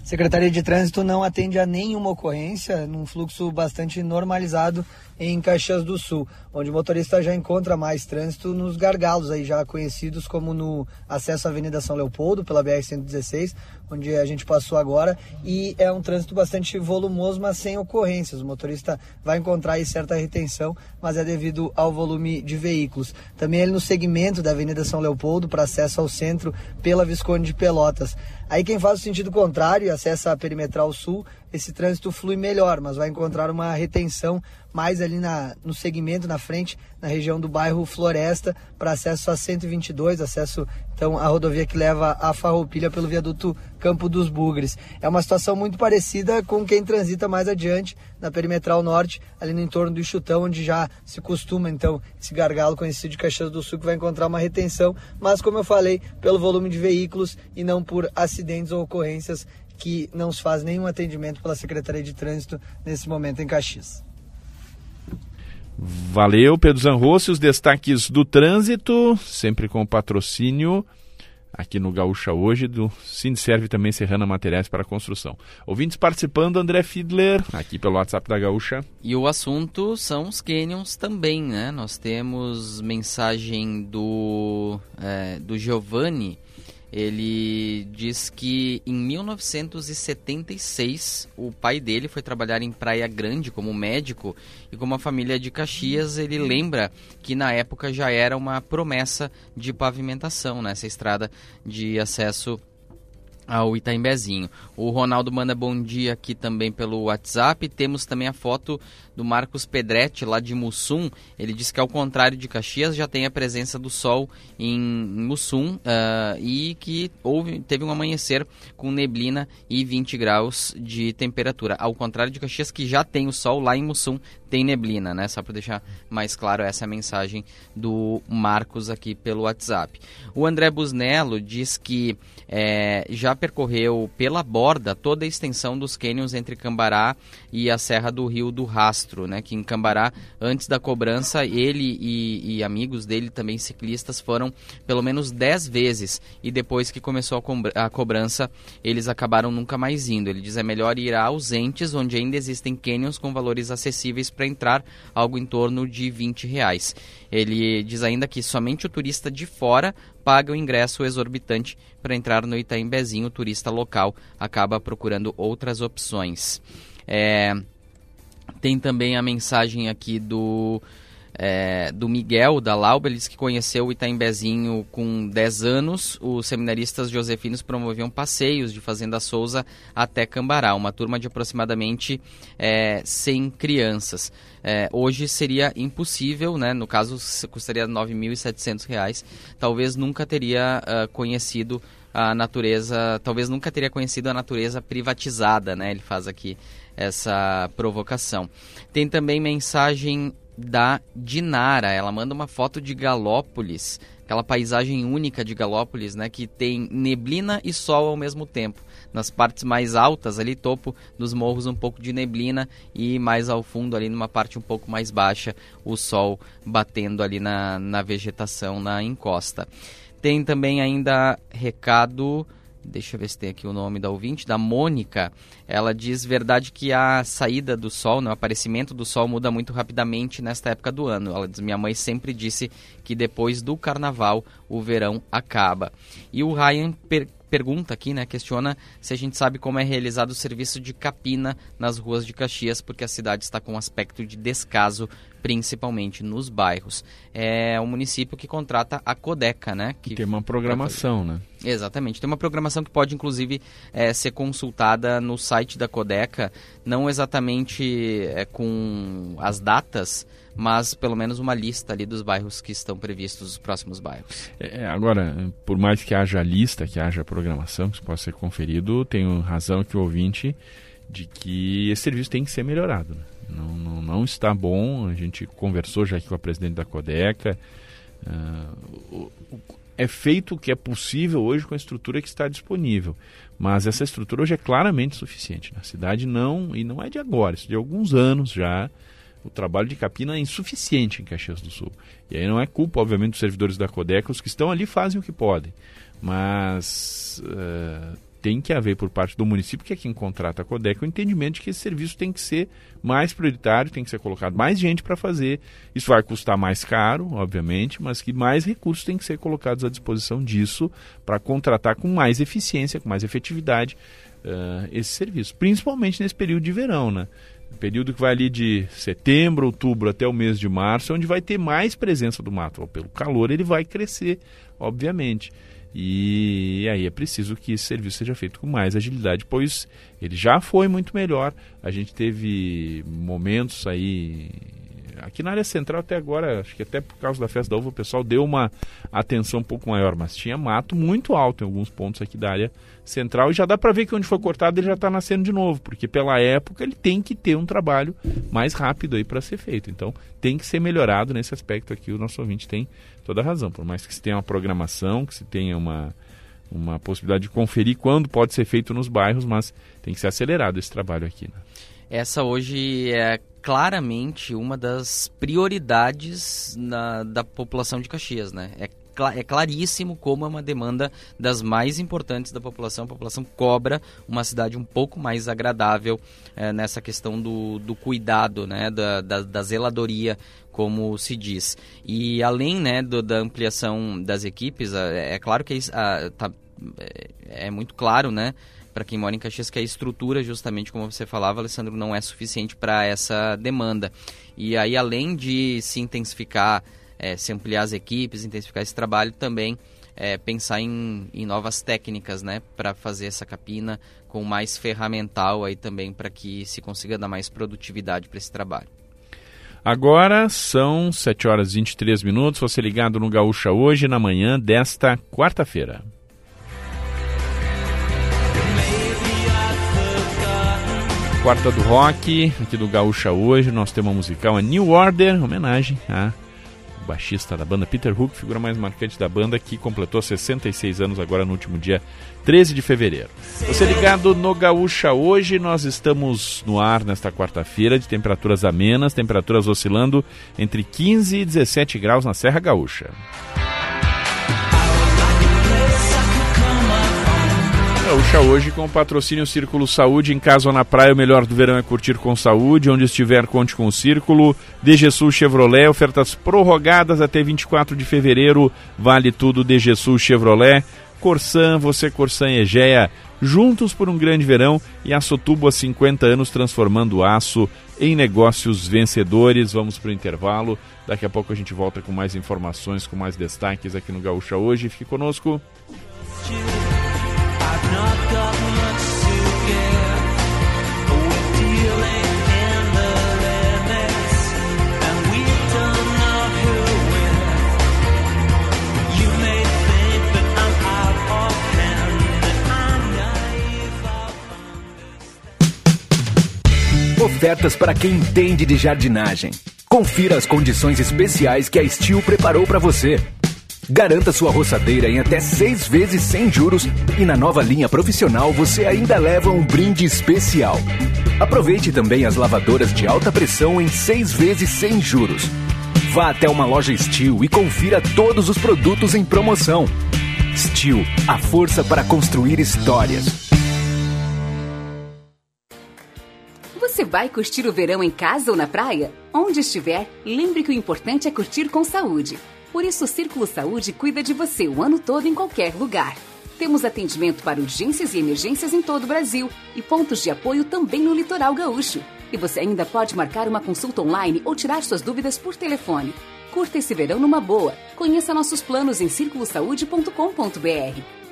Secretaria de Trânsito não atende a nenhuma ocorrência, num fluxo bastante normalizado em Caxias do Sul, onde o motorista já encontra mais trânsito nos gargalos aí já conhecidos como no acesso à Avenida São Leopoldo pela BR-116, onde a gente passou agora, e é um trânsito bastante volumoso, mas sem ocorrências. O motorista vai encontrar aí certa retenção, mas é devido ao volume de veículos. Também ele no segmento da Avenida São Leopoldo para acesso ao centro pela Visconde de Pelotas. Aí quem faz o sentido contrário e acessa a Perimetral Sul, esse trânsito flui melhor, mas vai encontrar uma retenção mais ali na, no segmento, na frente, na região do bairro Floresta, para acesso a 122, acesso então à rodovia que leva a Farroupilha pelo viaduto Campo dos Bugres. É uma situação muito parecida com quem transita mais adiante na perimetral norte, ali no entorno do Chutão, onde já se costuma então esse gargalo conhecido de Caxias do Sul que vai encontrar uma retenção, mas como eu falei, pelo volume de veículos e não por acidentes ou ocorrências que não se faz nenhum atendimento pela Secretaria de Trânsito nesse momento em Caxias. Valeu, Pedro Zanrossi, os destaques do trânsito, sempre com o patrocínio aqui no Gaúcha hoje, do Sinserve também Serrana Materiais para Construção. Ouvintes participando, André Fiedler, aqui pelo WhatsApp da Gaúcha. E o assunto são os canyons também, né? Nós temos mensagem do, é, do Giovanni, ele diz que em 1976 o pai dele foi trabalhar em Praia Grande como médico e como a família de Caxias ele lembra que na época já era uma promessa de pavimentação nessa estrada de acesso ao Itaimbezinho. O Ronaldo manda bom dia aqui também pelo WhatsApp. Temos também a foto do Marcos Pedretti, lá de Mussum. Ele diz que, ao contrário de Caxias, já tem a presença do sol em Mussum uh, e que houve, teve um amanhecer com neblina e 20 graus de temperatura. Ao contrário de Caxias, que já tem o sol, lá em Mussum tem neblina, né? Só para deixar mais claro, essa é mensagem do Marcos aqui pelo WhatsApp. O André Busnello diz que é, já percorreu pela borda toda a extensão dos cânions entre Cambará e a Serra do Rio do Rastro, né? Que em Cambará, antes da cobrança, ele e, e amigos dele, também ciclistas, foram pelo menos 10 vezes e depois que começou a, a cobrança, eles acabaram nunca mais indo. Ele diz é melhor ir a ausentes, onde ainda existem cânions com valores acessíveis para entrar, algo em torno de 20 reais. Ele diz ainda que somente o turista de fora paga o ingresso exorbitante para entrar no Itaimbezinho. O turista local acaba procurando outras opções. É, tem também a mensagem aqui do é, do Miguel, da Lauber, ele disse que conheceu o Itaimbezinho com 10 anos. Os seminaristas josefinos promoviam passeios de Fazenda Souza até Cambará, uma turma de aproximadamente é, 100 crianças. É, hoje seria impossível, né? no caso custaria R$ 9.700, talvez nunca teria uh, conhecido a natureza, talvez nunca teria conhecido a natureza privatizada, né? Ele faz aqui essa provocação. Tem também mensagem da Dinara. Ela manda uma foto de Galópolis, aquela paisagem única de Galópolis, né, que tem neblina e sol ao mesmo tempo. Nas partes mais altas, ali topo dos morros, um pouco de neblina e mais ao fundo, ali numa parte um pouco mais baixa, o sol batendo ali na, na vegetação, na encosta. Tem também ainda recado deixa eu ver se tem aqui o nome da ouvinte, da Mônica. Ela diz verdade que a saída do sol, né, o aparecimento do sol muda muito rapidamente nesta época do ano. Ela diz: minha mãe sempre disse que depois do carnaval o verão acaba. E o Ryan per pergunta aqui, né, questiona se a gente sabe como é realizado o serviço de capina nas ruas de Caxias, porque a cidade está com um aspecto de descaso, principalmente nos bairros. É um município que contrata a Codeca, né? Que tem uma programação, né? Exatamente. Tem uma programação que pode, inclusive, é, ser consultada no site da Codeca, não exatamente é, com as datas, mas pelo menos uma lista ali dos bairros que estão previstos, os próximos bairros. É, é agora, por mais que haja lista, que haja programação, que possa ser conferido, tenho razão que o ouvinte de que esse serviço tem que ser melhorado. Né? Não, não, não, está bom, a gente conversou já aqui com a presidente da Codeca. Uh, é feito o que é possível hoje com a estrutura que está disponível. Mas essa estrutura hoje é claramente suficiente. Na cidade não, e não é de agora, isso é de alguns anos já o trabalho de capina é insuficiente em Caxias do Sul. E aí não é culpa, obviamente, dos servidores da Codeca, os que estão ali fazem o que podem. Mas uh, tem que haver por parte do município, que é quem contrata a Codec, o entendimento de que esse serviço tem que ser mais prioritário, tem que ser colocado mais gente para fazer. Isso vai custar mais caro, obviamente, mas que mais recursos têm que ser colocados à disposição disso para contratar com mais eficiência, com mais efetividade uh, esse serviço, principalmente nesse período de verão, né? Período que vai ali de setembro, outubro até o mês de março, onde vai ter mais presença do mato. Pelo calor, ele vai crescer, obviamente. E aí é preciso que esse serviço seja feito com mais agilidade, pois ele já foi muito melhor. A gente teve momentos aí Aqui na área central até agora, acho que até por causa da festa da uva, o pessoal deu uma atenção um pouco maior, mas tinha mato muito alto em alguns pontos aqui da área central e já dá para ver que onde foi cortado ele já está nascendo de novo, porque pela época ele tem que ter um trabalho mais rápido aí para ser feito. Então tem que ser melhorado nesse aspecto aqui. O nosso ouvinte tem toda a razão, por mais que se tenha uma programação, que se tenha uma uma possibilidade de conferir quando pode ser feito nos bairros, mas tem que ser acelerado esse trabalho aqui. Né? Essa hoje é claramente uma das prioridades na, da população de Caxias, né? É, é claríssimo como é uma demanda das mais importantes da população. A população cobra uma cidade um pouco mais agradável é, nessa questão do, do cuidado, né? Da, da, da, zeladoria, como se diz. E além né, do, da ampliação das equipes, é, é claro que é, tá, é, é muito claro, né? Para quem mora em Caxias que a estrutura, justamente como você falava, Alessandro, não é suficiente para essa demanda. E aí, além de se intensificar, é, se ampliar as equipes, intensificar esse trabalho, também é, pensar em, em, novas técnicas, né, para fazer essa capina com mais ferramental aí também para que se consiga dar mais produtividade para esse trabalho. Agora são 7 horas e 23 minutos. Você ligado no Gaúcha hoje, na manhã desta quarta-feira. Quarta do rock, aqui do Gaúcha hoje. Nosso tema musical é New Order, homenagem a baixista da banda Peter Hook, figura mais marcante da banda, que completou 66 anos agora no último dia 13 de fevereiro. Você ligado no Gaúcha hoje, nós estamos no ar nesta quarta-feira de temperaturas amenas, temperaturas oscilando entre 15 e 17 graus na Serra Gaúcha. Gaúcha hoje com o patrocínio Círculo Saúde. Em casa ou na praia, o melhor do verão é curtir com saúde. Onde estiver, conte com o Círculo. DGSul Chevrolet, ofertas prorrogadas até 24 de fevereiro. Vale tudo DGSul Chevrolet. Corsan, você Corsan e Egea, juntos por um grande verão. E Açotubo há 50 anos transformando aço em negócios vencedores. Vamos para o intervalo. Daqui a pouco a gente volta com mais informações, com mais destaques aqui no Gaúcha hoje. Fique conosco. Ofertas para quem entende de jardinagem. Confira as condições especiais que a Steel preparou para você. Garanta sua roçadeira em até seis vezes sem juros e na nova linha profissional você ainda leva um brinde especial. Aproveite também as lavadoras de alta pressão em seis vezes sem juros. Vá até uma loja Steel e confira todos os produtos em promoção. Steel, a força para construir histórias. Você vai curtir o verão em casa ou na praia? Onde estiver, lembre que o importante é curtir com saúde. Por isso, o Círculo Saúde cuida de você o ano todo em qualquer lugar. Temos atendimento para urgências e emergências em todo o Brasil e pontos de apoio também no litoral gaúcho. E você ainda pode marcar uma consulta online ou tirar suas dúvidas por telefone. Curta esse verão numa boa. Conheça nossos planos em circulosaude.com.br.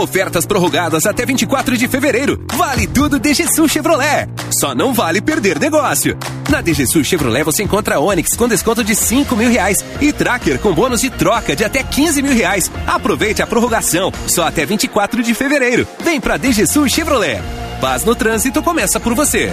Ofertas prorrogadas até 24 de fevereiro. Vale tudo DGSU Chevrolet. Só não vale perder negócio. Na DGSU Chevrolet você encontra Onix com desconto de 5 mil reais e Tracker com bônus de troca de até 15 mil reais. Aproveite a prorrogação. Só até 24 de fevereiro. Vem pra DGSU Chevrolet. Paz no trânsito começa por você.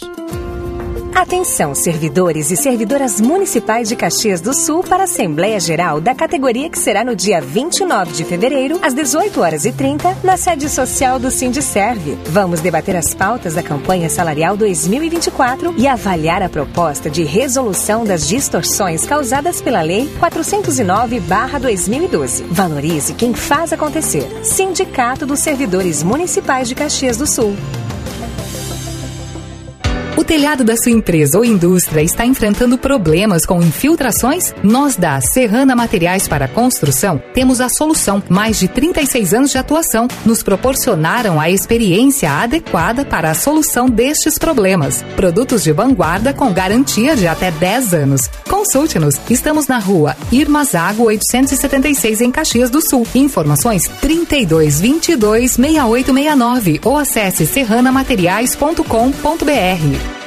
Atenção, servidores e servidoras municipais de Caxias do Sul para a Assembleia Geral da categoria que será no dia 29 de fevereiro, às 18 horas e 30, na sede social do Sindicerve. Vamos debater as pautas da campanha salarial 2024 e avaliar a proposta de resolução das distorções causadas pela Lei 409/2012. Valorize quem faz acontecer. Sindicato dos Servidores Municipais de Caxias do Sul. O telhado da sua empresa ou indústria está enfrentando problemas com infiltrações? Nós da Serrana Materiais para Construção temos a solução. Mais de 36 anos de atuação nos proporcionaram a experiência adequada para a solução destes problemas. Produtos de vanguarda com garantia de até 10 anos. Consulte-nos. Estamos na rua Irmazago 876 em Caxias do Sul. Informações 32 22 6869 ou acesse serranamateriais.com.br.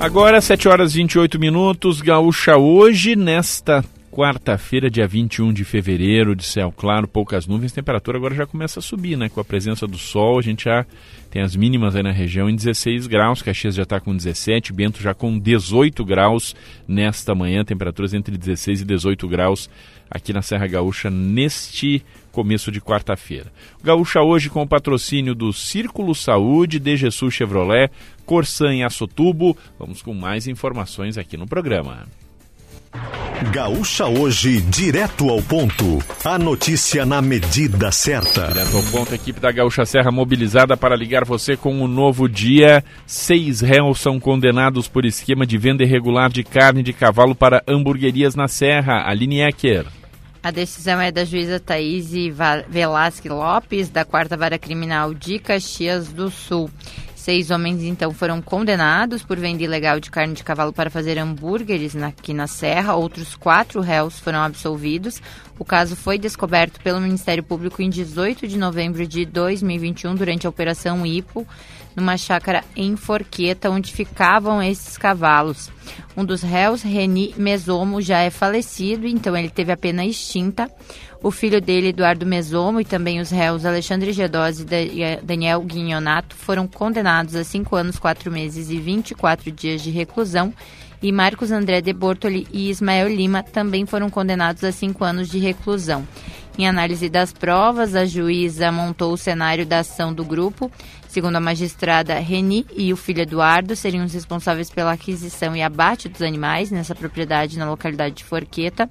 Agora, 7 horas e 28 minutos, Gaúcha hoje, nesta quarta-feira, dia 21 de fevereiro, de céu claro, poucas nuvens, temperatura agora já começa a subir, né? Com a presença do sol, a gente já tem as mínimas aí na região em 16 graus, Caxias já está com 17, Bento já com 18 graus nesta manhã, temperaturas entre 16 e 18 graus aqui na Serra Gaúcha neste começo de quarta-feira. Gaúcha hoje com o patrocínio do Círculo Saúde, DGSU Chevrolet, Corsan e Açotubo. Vamos com mais informações aqui no programa. Gaúcha hoje, direto ao ponto. A notícia na medida certa. Direto ao ponto, a equipe da Gaúcha Serra mobilizada para ligar você com o um novo dia. Seis réus são condenados por esquema de venda irregular de carne de cavalo para hamburguerias na Serra. Aline Ecker. A decisão é da juíza Thaís Velasque Lopes, da Quarta Vara Criminal de Caxias do Sul. Seis homens, então, foram condenados por venda ilegal de carne de cavalo para fazer hambúrgueres aqui na Serra. Outros quatro réus foram absolvidos. O caso foi descoberto pelo Ministério Público em 18 de novembro de 2021, durante a Operação IPO, numa chácara em Forqueta, onde ficavam esses cavalos. Um dos réus, Reni Mesomo, já é falecido, então ele teve a pena extinta. O filho dele, Eduardo Mesomo, e também os réus Alexandre Gedose e Daniel Guignonato foram condenados a 5 anos, 4 meses e 24 dias de reclusão. E Marcos André de Bortoli e Ismael Lima também foram condenados a 5 anos de reclusão. Em análise das provas, a juíza montou o cenário da ação do grupo. Segundo a magistrada, Reni e o filho Eduardo seriam os responsáveis pela aquisição e abate dos animais nessa propriedade na localidade de Forqueta.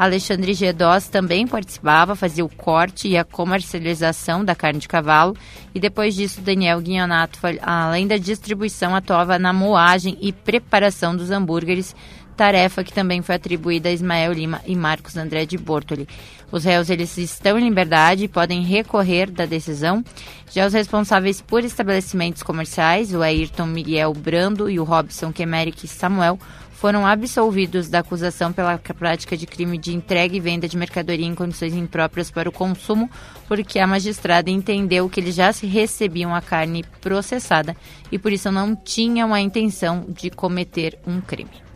Alexandre Gedós também participava, fazia o corte e a comercialização da carne de cavalo. E depois disso, Daniel Guignonato, além da distribuição, atuava na moagem e preparação dos hambúrgueres, tarefa que também foi atribuída a Ismael Lima e Marcos André de Bortoli. Os réus eles estão em liberdade e podem recorrer da decisão. Já os responsáveis por estabelecimentos comerciais, o Ayrton Miguel Brando e o Robson Kemerick Samuel, foram absolvidos da acusação pela prática de crime de entrega e venda de mercadoria em condições impróprias para o consumo, porque a magistrada entendeu que eles já recebiam a carne processada e por isso não tinham a intenção de cometer um crime.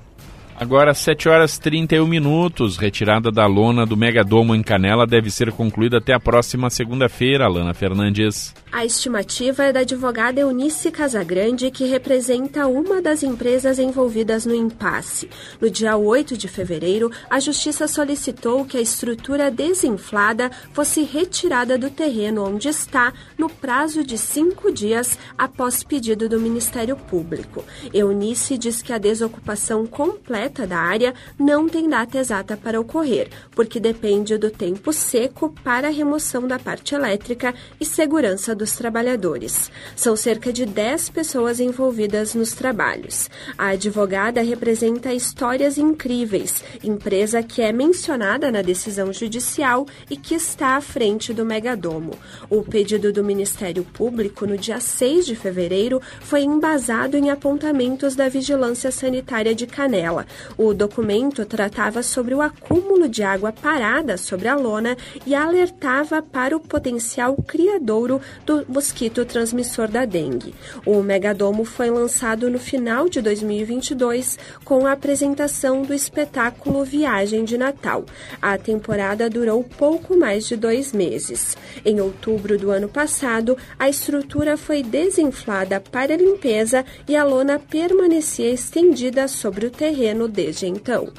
Agora, 7 horas 31 minutos. Retirada da lona do Megadomo em Canela deve ser concluída até a próxima segunda-feira, Alana Fernandes. A estimativa é da advogada Eunice Casagrande, que representa uma das empresas envolvidas no impasse. No dia 8 de fevereiro, a Justiça solicitou que a estrutura desinflada fosse retirada do terreno onde está no prazo de cinco dias após pedido do Ministério Público. Eunice diz que a desocupação completa da área não tem data exata para ocorrer, porque depende do tempo seco para a remoção da parte elétrica e segurança dos trabalhadores. São cerca de 10 pessoas envolvidas nos trabalhos. A advogada representa Histórias Incríveis, empresa que é mencionada na decisão judicial e que está à frente do Megadomo. O pedido do Ministério Público no dia 6 de fevereiro foi embasado em apontamentos da Vigilância Sanitária de Canela, o documento tratava sobre o acúmulo de água parada sobre a lona e alertava para o potencial criadouro do mosquito transmissor da dengue. O megadomo foi lançado no final de 2022 com a apresentação do espetáculo Viagem de Natal. A temporada durou pouco mais de dois meses. Em outubro do ano passado, a estrutura foi desinflada para limpeza e a lona permanecia estendida sobre o terreno desde então.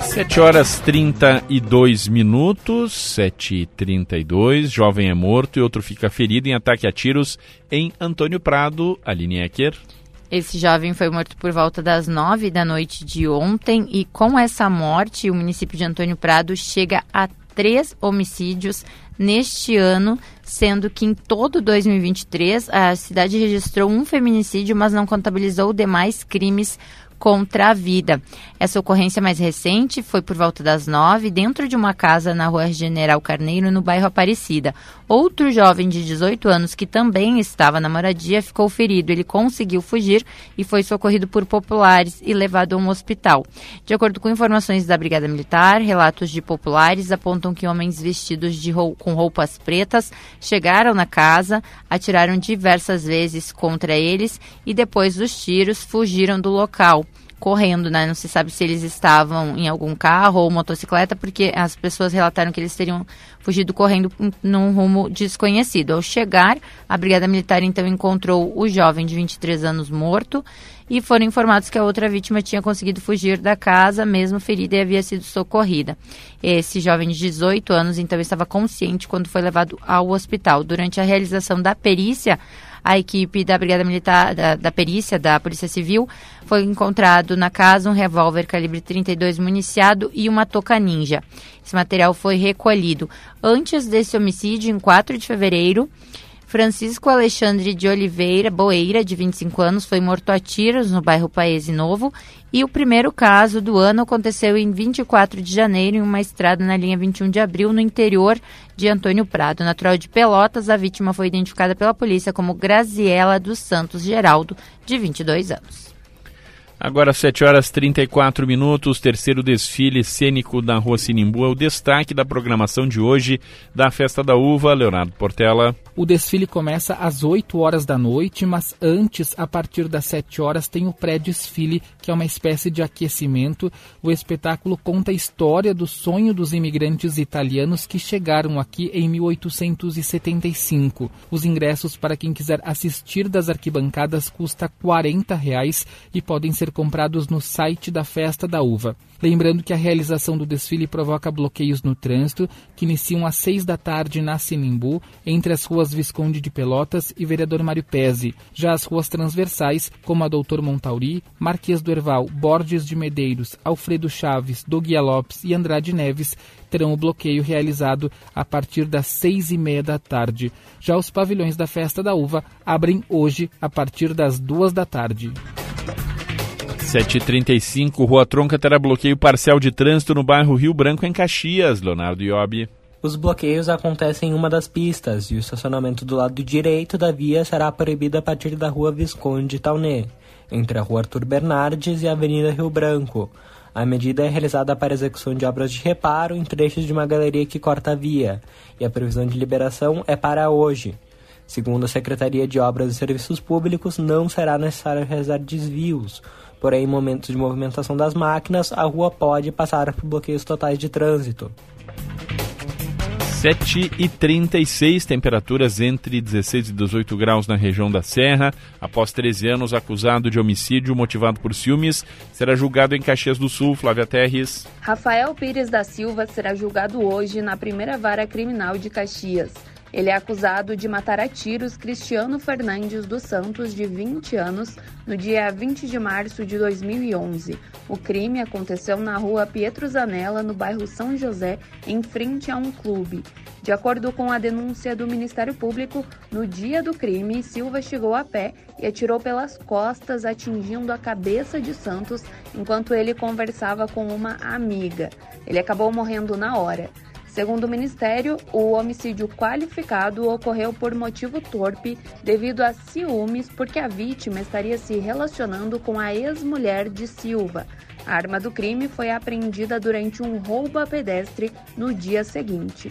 7 horas 32 minutos, 7 e 32 Jovem é morto e outro fica ferido em ataque a tiros em Antônio Prado, Aline Ecker. Esse jovem foi morto por volta das 9 da noite de ontem e com essa morte o município de Antônio Prado chega a três homicídios neste ano, sendo que em todo 2023 a cidade registrou um feminicídio, mas não contabilizou demais crimes contra a vida. Essa ocorrência mais recente foi por volta das nove, dentro de uma casa na rua General Carneiro, no bairro Aparecida. Outro jovem de 18 anos, que também estava na moradia, ficou ferido. Ele conseguiu fugir e foi socorrido por populares e levado a um hospital. De acordo com informações da Brigada Militar, relatos de populares apontam que homens vestidos rou com roupas pretas chegaram na casa, atiraram diversas vezes contra eles e depois dos tiros fugiram do local correndo, né? Não se sabe se eles estavam em algum carro ou motocicleta, porque as pessoas relataram que eles teriam fugido correndo num rumo desconhecido. Ao chegar, a Brigada Militar então encontrou o jovem de 23 anos morto e foram informados que a outra vítima tinha conseguido fugir da casa, mesmo ferida, e havia sido socorrida. Esse jovem de 18 anos então estava consciente quando foi levado ao hospital. Durante a realização da perícia, a equipe da Brigada Militar, da, da perícia da Polícia Civil, foi encontrado na casa um revólver calibre 32 municiado e uma toca ninja. Esse material foi recolhido. Antes desse homicídio, em 4 de fevereiro, Francisco Alexandre de Oliveira Boeira, de 25 anos, foi morto a tiros no bairro Paese Novo. E o primeiro caso do ano aconteceu em 24 de janeiro, em uma estrada na linha 21 de abril, no interior de Antônio Prado. Natural de Pelotas, a vítima foi identificada pela polícia como Graziela dos Santos Geraldo, de 22 anos. Agora 7 horas 34 minutos, terceiro desfile cênico da Rua Sinimbu é o destaque da programação de hoje da Festa da Uva, Leonardo Portela. O desfile começa às 8 horas da noite, mas antes, a partir das 7 horas, tem o pré-desfile, que é uma espécie de aquecimento. O espetáculo conta a história do sonho dos imigrantes italianos que chegaram aqui em 1875. Os ingressos para quem quiser assistir das arquibancadas custa 40 reais e podem ser comprados no site da Festa da Uva. Lembrando que a realização do desfile provoca bloqueios no trânsito, que iniciam às 6 da tarde na Sinimbu, entre as ruas Visconde de Pelotas e Vereador Mário Pese. Já as ruas transversais, como a Doutor Montauri, Marquês do Erval, Borges de Medeiros, Alfredo Chaves, Doguia Lopes e Andrade Neves, terão o bloqueio realizado a partir das seis e meia da tarde. Já os pavilhões da Festa da Uva abrem hoje a partir das duas da tarde. 7h35, Rua Tronca terá bloqueio parcial de trânsito no bairro Rio Branco, em Caxias. Leonardo Iobi. Os bloqueios acontecem em uma das pistas e o estacionamento do lado direito da via será proibido a partir da Rua Visconde Taunê, entre a Rua Arthur Bernardes e a Avenida Rio Branco. A medida é realizada para execução de obras de reparo em trechos de uma galeria que corta a via, e a previsão de liberação é para hoje. Segundo a Secretaria de Obras e Serviços Públicos, não será necessário realizar desvios, Porém, em momentos de movimentação das máquinas, a rua pode passar por bloqueios totais de trânsito. 7 e 36, temperaturas entre 16 e 18 graus na região da Serra. Após 13 anos, acusado de homicídio motivado por ciúmes, será julgado em Caxias do Sul. Flávia Terres. Rafael Pires da Silva será julgado hoje na primeira vara criminal de Caxias. Ele é acusado de matar a tiros Cristiano Fernandes dos Santos, de 20 anos, no dia 20 de março de 2011. O crime aconteceu na rua Pietro Zanella, no bairro São José, em frente a um clube. De acordo com a denúncia do Ministério Público, no dia do crime, Silva chegou a pé e atirou pelas costas, atingindo a cabeça de Santos enquanto ele conversava com uma amiga. Ele acabou morrendo na hora. Segundo o Ministério, o homicídio qualificado ocorreu por motivo torpe devido a ciúmes, porque a vítima estaria se relacionando com a ex-mulher de Silva. A arma do crime foi apreendida durante um roubo a pedestre no dia seguinte.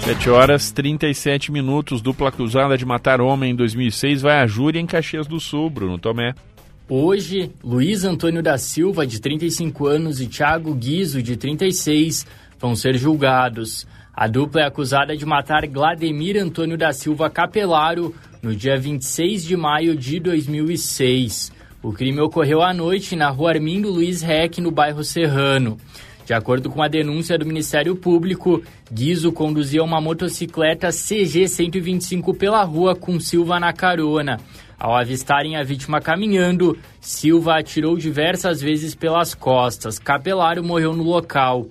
7 horas 37 minutos. Dupla acusada de matar homem em 2006 vai à júri em Caxias do Sul. Bruno Tomé. Hoje, Luiz Antônio da Silva, de 35 anos, e Thiago Guizo, de 36, vão ser julgados. A dupla é acusada de matar Glademir Antônio da Silva Capelaro no dia 26 de maio de 2006. O crime ocorreu à noite na rua Armindo Luiz Reck, no bairro Serrano. De acordo com a denúncia do Ministério Público, Guizo conduzia uma motocicleta CG 125 pela rua com Silva na carona. Ao avistarem a vítima caminhando, Silva atirou diversas vezes pelas costas. Capelaro morreu no local.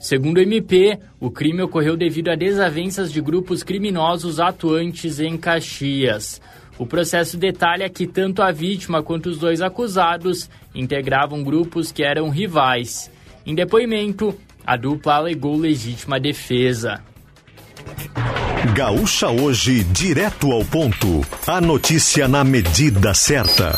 Segundo o MP, o crime ocorreu devido a desavenças de grupos criminosos atuantes em Caxias. O processo detalha que tanto a vítima quanto os dois acusados integravam grupos que eram rivais. Em depoimento, a dupla alegou legítima defesa. Gaúcha hoje, direto ao ponto. A notícia na medida certa.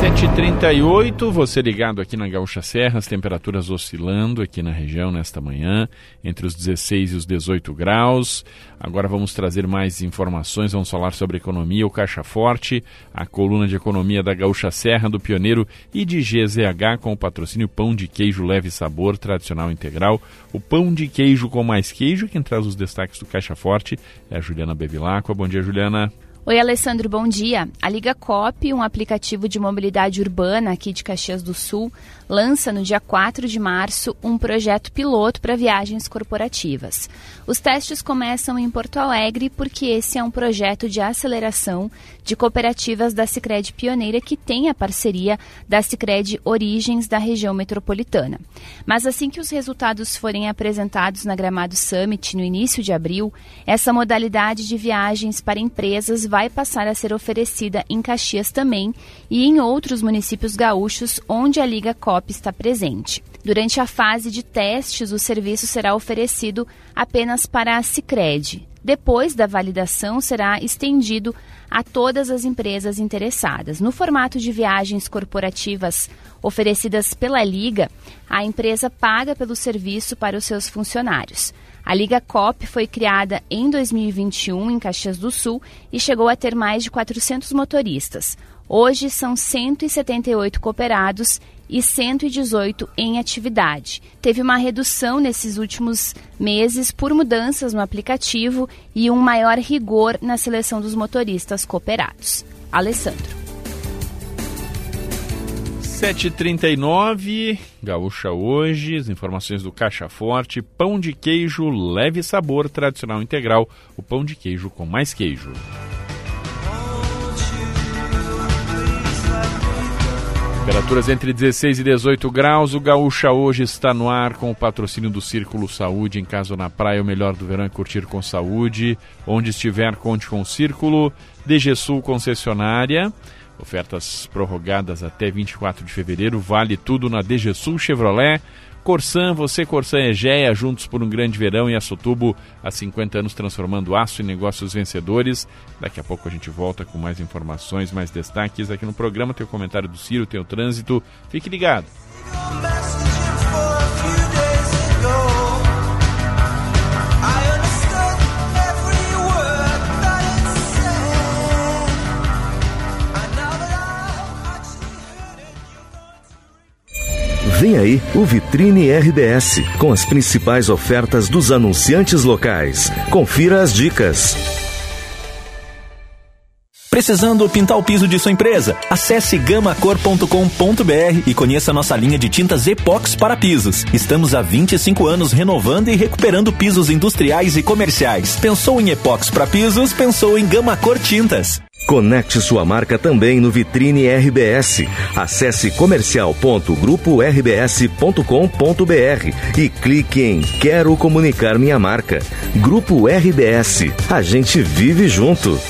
7h38, você ligado aqui na Gaúcha Serra, as temperaturas oscilando aqui na região nesta manhã, entre os 16 e os 18 graus. Agora vamos trazer mais informações, vamos falar sobre economia, o Caixa Forte, a coluna de economia da Gaúcha Serra, do Pioneiro e de GZH com o patrocínio Pão de Queijo Leve Sabor Tradicional Integral. O Pão de Queijo com mais queijo, quem traz os destaques do Caixa Forte é a Juliana Bevilacqua. Bom dia, Juliana. Oi, Alessandro, bom dia. A Liga Cop, um aplicativo de mobilidade urbana aqui de Caxias do Sul, lança no dia 4 de março um projeto piloto para viagens corporativas. Os testes começam em Porto Alegre porque esse é um projeto de aceleração de cooperativas da Sicredi Pioneira que tem a parceria da Sicredi Origens da região metropolitana. Mas assim que os resultados forem apresentados na Gramado Summit no início de abril, essa modalidade de viagens para empresas vai passar a ser oferecida em Caxias também e em outros municípios gaúchos onde a Liga COP está presente. Durante a fase de testes, o serviço será oferecido apenas para a Sicredi. Depois da validação, será estendido a todas as empresas interessadas. No formato de viagens corporativas oferecidas pela Liga, a empresa paga pelo serviço para os seus funcionários. A Liga COP foi criada em 2021 em Caxias do Sul e chegou a ter mais de 400 motoristas. Hoje são 178 cooperados e 118 em atividade. Teve uma redução nesses últimos meses por mudanças no aplicativo e um maior rigor na seleção dos motoristas cooperados. Alessandro. 7h39, Gaúcha hoje, as informações do Caixa Forte, pão de queijo leve sabor tradicional integral, o pão de queijo com mais queijo. Temperaturas entre 16 e 18 graus. O Gaúcha hoje está no ar com o patrocínio do Círculo Saúde. Em casa ou na praia, o melhor do verão é curtir com saúde. Onde estiver, conte com o Círculo. DG Sul Concessionária. Ofertas prorrogadas até 24 de fevereiro. Vale tudo na DG Sul Chevrolet. Corsan, você, Corsan Egea, juntos por um grande verão e a Sotubo há 50 anos transformando aço em negócios vencedores. Daqui a pouco a gente volta com mais informações, mais destaques aqui no programa. Tem o comentário do Ciro, tem o trânsito. Fique ligado. Vem aí o Vitrine RBS, com as principais ofertas dos anunciantes locais. Confira as dicas. Precisando pintar o piso de sua empresa? Acesse gamacor.com.br e conheça nossa linha de tintas Epox para pisos. Estamos há 25 anos renovando e recuperando pisos industriais e comerciais. Pensou em Epox para pisos? Pensou em Gamacor Tintas. Conecte sua marca também no Vitrine RBS. Acesse comercial.grupo-rbs.com.br e clique em Quero comunicar minha marca. Grupo RBS. A gente vive junto.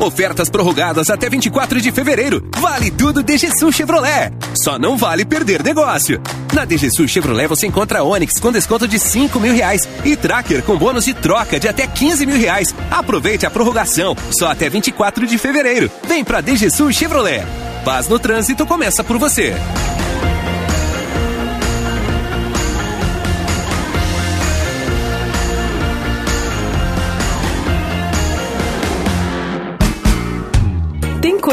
Ofertas prorrogadas até 24 de fevereiro. Vale tudo DGSU Chevrolet. Só não vale perder negócio. Na DGSU Chevrolet você encontra Onix com desconto de 5 mil reais e Tracker com bônus de troca de até 15 mil reais. Aproveite a prorrogação. Só até 24 de fevereiro. Vem pra DGSU Chevrolet. Paz no trânsito começa por você.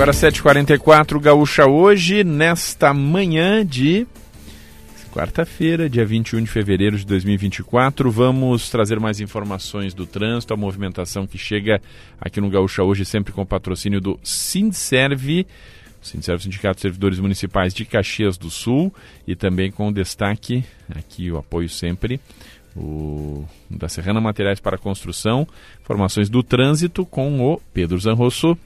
Agora 7h44, Gaúcha hoje, nesta manhã de quarta-feira, dia 21 de fevereiro de 2024. Vamos trazer mais informações do trânsito, a movimentação que chega aqui no Gaúcha hoje, sempre com patrocínio do Sindserve, Sindserve Sindicato de Servidores Municipais de Caxias do Sul, e também com destaque, aqui o apoio sempre, o da Serrana Materiais para Construção, informações do trânsito com o Pedro Zanrosso.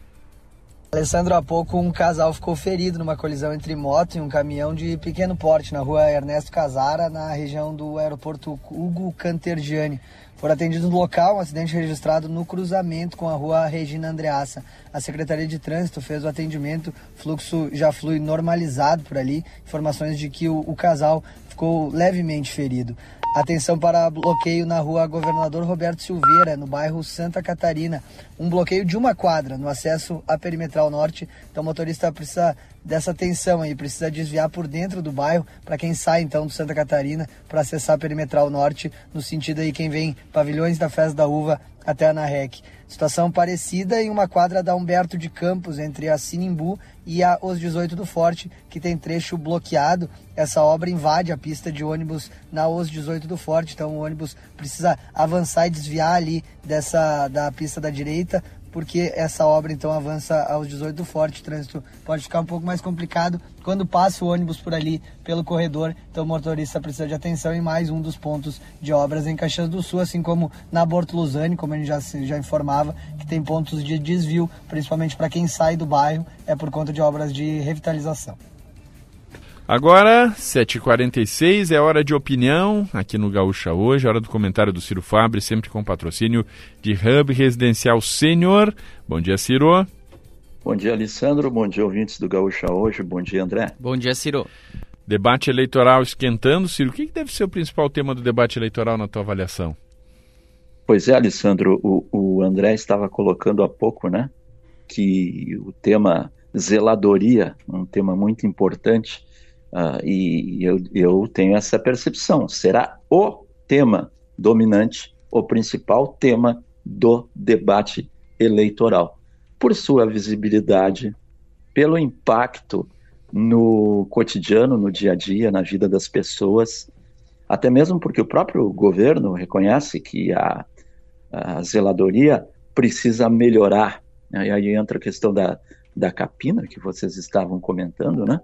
Alessandro, há pouco um casal ficou ferido numa colisão entre moto e um caminhão de pequeno porte na rua Ernesto Casara, na região do aeroporto Hugo Cantergiani. Foram atendidos no local um acidente registrado no cruzamento com a rua Regina Andreassa. A Secretaria de Trânsito fez o atendimento, fluxo já flui normalizado por ali. Informações de que o, o casal ficou levemente ferido. Atenção para bloqueio na rua Governador Roberto Silveira, no bairro Santa Catarina. Um bloqueio de uma quadra no acesso à Perimetral Norte. Então o motorista precisa dessa atenção aí, precisa desviar por dentro do bairro para quem sai então do Santa Catarina para acessar a Perimetral Norte, no sentido aí quem vem pavilhões da Festa da Uva até a Anarrec. Situação parecida em uma quadra da Humberto de Campos, entre a Sinimbu e a Os 18 do Forte, que tem trecho bloqueado. Essa obra invade a pista de ônibus na Os 18 do Forte, então o ônibus precisa avançar e desviar ali dessa da pista da direita porque essa obra então avança aos 18 do Forte, o trânsito pode ficar um pouco mais complicado quando passa o ônibus por ali pelo corredor, então o motorista precisa de atenção em mais um dos pontos de obras em Caxias do Sul, assim como na Bortoluzane, como a gente já, já informava, que tem pontos de desvio, principalmente para quem sai do bairro, é por conta de obras de revitalização. Agora, 7h46, é hora de opinião aqui no Gaúcha hoje, hora do comentário do Ciro Fabre, sempre com patrocínio de Hub Residencial Sênior. Bom dia, Ciro. Bom dia, Alessandro. Bom dia, ouvintes do Gaúcha hoje. Bom dia, André. Bom dia, Ciro. Debate eleitoral esquentando. Ciro, o que deve ser o principal tema do debate eleitoral na tua avaliação? Pois é, Alessandro, o, o André estava colocando há pouco, né, que o tema zeladoria, um tema muito importante, Uh, e eu, eu tenho essa percepção. Será o tema dominante, o principal tema do debate eleitoral, por sua visibilidade, pelo impacto no cotidiano, no dia a dia, na vida das pessoas, até mesmo porque o próprio governo reconhece que a, a zeladoria precisa melhorar. Né? E aí entra a questão da, da capina, que vocês estavam comentando, né?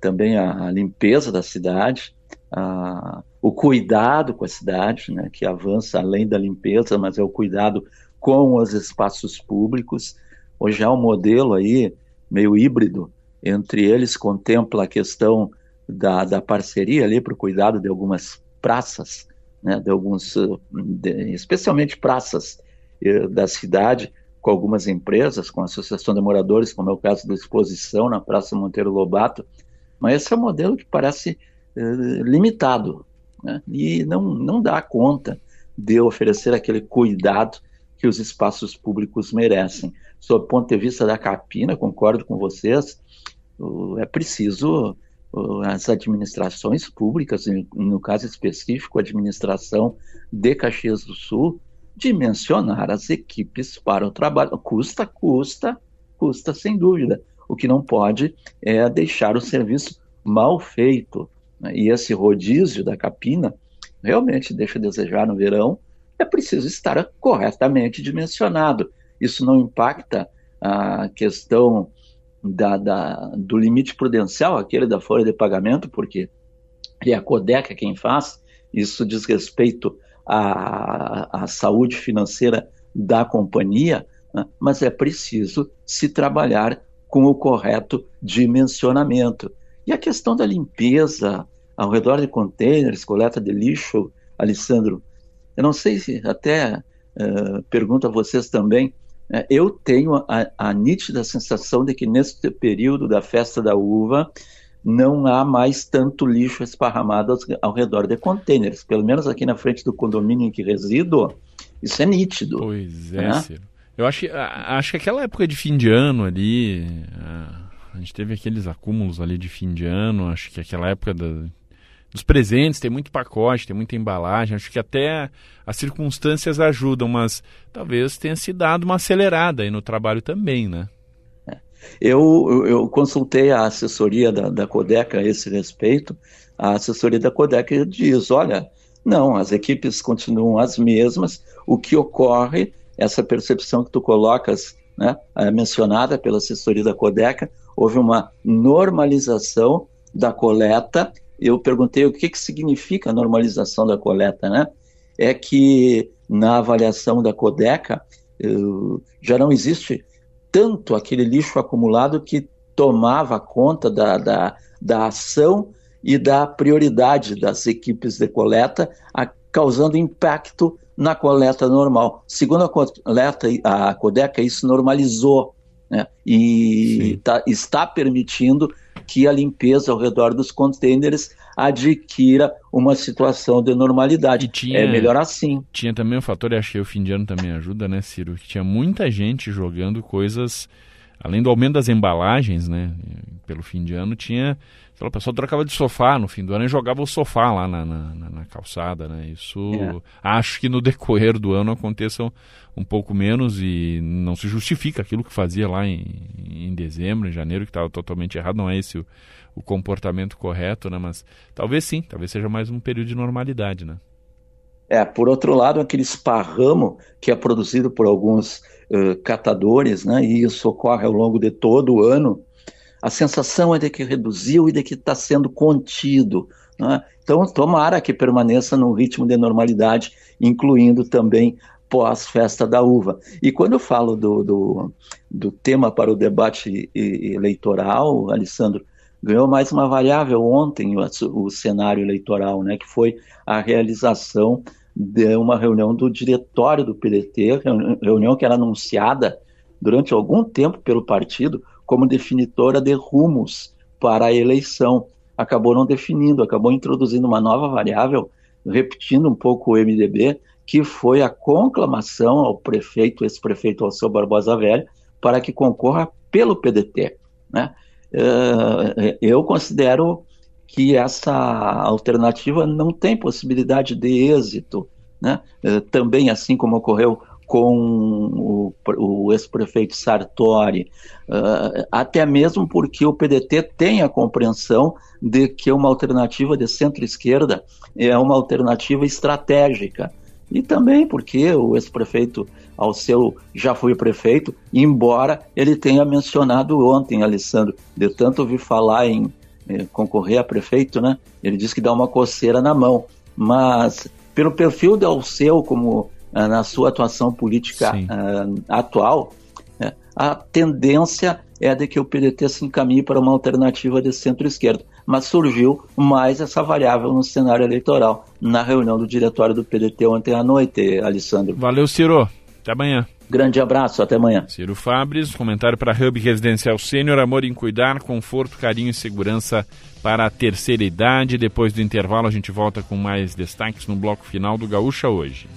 Também a, a, limpeza da cidade, a, o cuidado com a cidade, né, que avança além da limpeza, mas é o cuidado com os espaços públicos. Hoje há um modelo aí meio híbrido, entre eles contempla a questão da, da parceria ali para o cuidado de algumas praças, né, de alguns, de, especialmente praças eh, da cidade, com algumas empresas, com a Associação de Moradores, como é o caso da exposição na Praça Monteiro Lobato, mas esse é um modelo que parece eh, limitado né? e não, não dá conta de oferecer aquele cuidado que os espaços públicos merecem. Sob o ponto de vista da capina, concordo com vocês, é preciso as administrações públicas, no caso específico, a administração de Caxias do Sul, dimensionar as equipes para o trabalho. Custa, custa, custa sem dúvida. O que não pode é deixar o serviço mal feito. Né? E esse rodízio da capina realmente deixa a desejar no verão. É preciso estar corretamente dimensionado. Isso não impacta a questão da, da, do limite prudencial, aquele da folha de pagamento, porque é a Codeca quem faz. Isso diz respeito à, à saúde financeira da companhia, né? mas é preciso se trabalhar com o correto dimensionamento. E a questão da limpeza ao redor de containers, coleta de lixo, Alessandro, eu não sei se até uh, pergunto a vocês também, uh, eu tenho a, a, nítida sensação de que nesse período da festa da uva não há mais tanto lixo esparramado ao, ao redor de containers, pelo menos aqui na frente do condomínio em que resido, isso é nítido. Pois é, né? Eu acho, acho que aquela época de fim de ano ali, a gente teve aqueles acúmulos ali de fim de ano, acho que aquela época da, dos presentes, tem muito pacote, tem muita embalagem, acho que até as circunstâncias ajudam, mas talvez tenha se dado uma acelerada aí no trabalho também, né? É. Eu, eu consultei a assessoria da, da Codeca a esse respeito, a assessoria da Codeca diz, olha, não, as equipes continuam as mesmas, o que ocorre essa percepção que tu colocas, né, mencionada pela assessoria da Codeca, houve uma normalização da coleta. Eu perguntei o que, que significa normalização da coleta, né? É que na avaliação da Codeca eu, já não existe tanto aquele lixo acumulado que tomava conta da, da, da ação e da prioridade das equipes de coleta, a, causando impacto na coleta normal. Segundo a coleta, a Codeca, isso normalizou né? e tá, está permitindo que a limpeza ao redor dos contêineres adquira uma situação de normalidade. Tinha, é melhor assim. Tinha também um fator, e achei o fim de ano também ajuda, né, Ciro? Que tinha muita gente jogando coisas, além do aumento das embalagens, né? Pelo fim de ano, tinha o pessoal trocava de sofá no fim do ano e jogava o sofá lá na, na, na calçada, né? Isso é. acho que no decorrer do ano aconteça um, um, pouco menos e não se justifica aquilo que fazia lá em, em dezembro, em janeiro, que estava totalmente errado. Não é esse o, o, comportamento correto, né? Mas talvez sim, talvez seja mais um período de normalidade, né? É, por outro lado, aquele esparramo que é produzido por alguns uh, catadores, né, e isso ocorre ao longo de todo o ano, a sensação é de que reduziu e de que está sendo contido. Né? Então, tomara que permaneça num ritmo de normalidade, incluindo também pós-festa da uva. E quando eu falo do, do, do tema para o debate eleitoral, Alessandro, ganhou mais uma variável ontem o, o, cenário eleitoral, né, que foi a realização de uma reunião do diretório do PDT, reunião que era anunciada durante algum tempo pelo partido como definitora de rumos para a eleição. Acabou não definindo, acabou introduzindo uma nova variável, repetindo um pouco o MDB, que foi a conclamação ao prefeito, ex-prefeito Alceu Barbosa Velho, para que concorra pelo PDT. Né? Eh, eu considero que essa alternativa não tem possibilidade de êxito. Né? Eh, também, assim como ocorreu com o, o ex-prefeito Sartori, uh, até mesmo porque o PDT tem a compreensão de que uma alternativa de centro-esquerda é uma alternativa estratégica. E também porque o ex-prefeito Alceu já foi prefeito, embora ele tenha mencionado ontem, Alessandro, de tanto ouvir falar em eh, concorrer a prefeito, né? Ele disse que dá uma coceira na mão. Mas pelo perfil de Alceu como na sua atuação política uh, atual, né, a tendência é de que o PDT se encaminhe para uma alternativa de centro-esquerda. Mas surgiu mais essa variável no cenário eleitoral, na reunião do diretório do PDT ontem à noite, Alessandro. Valeu, Ciro. Até amanhã. Grande abraço, até amanhã. Ciro Fabres, comentário para Hub Residencial Sênior, amor em cuidar, conforto, carinho e segurança para a terceira idade. Depois do intervalo, a gente volta com mais destaques no bloco final do Gaúcha hoje.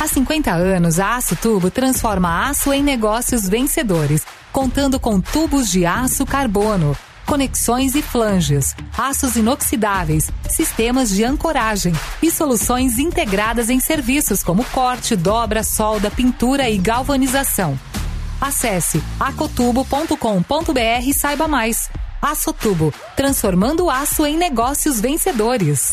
Há 50 anos, a Aço Tubo transforma aço em negócios vencedores, contando com tubos de aço carbono, conexões e flanges, aços inoxidáveis, sistemas de ancoragem e soluções integradas em serviços como corte, dobra, solda, pintura e galvanização. Acesse acotubo.com.br e saiba mais. Açotubo, transformando aço em negócios vencedores.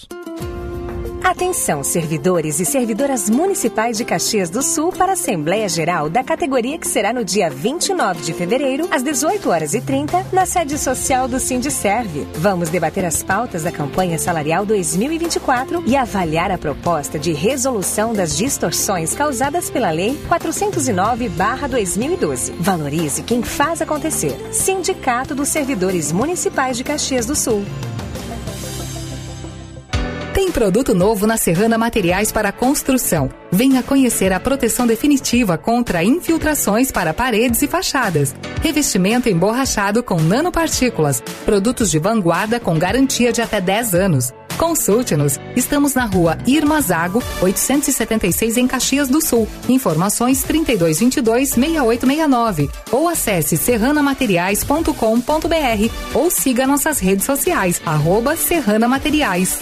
Atenção, servidores e servidoras municipais de Caxias do Sul para a Assembleia Geral da categoria que será no dia 29 de fevereiro, às 18 horas e 30, na sede social do Sindicerve. Vamos debater as pautas da campanha salarial 2024 e avaliar a proposta de resolução das distorções causadas pela Lei 409/2012. Valorize quem faz acontecer. Sindicato dos Servidores Municipais de Caxias do Sul. Tem produto novo na Serrana Materiais para Construção. Venha conhecer a proteção definitiva contra infiltrações para paredes e fachadas. Revestimento emborrachado com nanopartículas. Produtos de vanguarda com garantia de até 10 anos. Consulte-nos. Estamos na rua Irma Zago, 876 em Caxias do Sul. Informações 3222-6869. Ou acesse serranamateriais.com.br ou siga nossas redes sociais, arroba Serrana Materiais.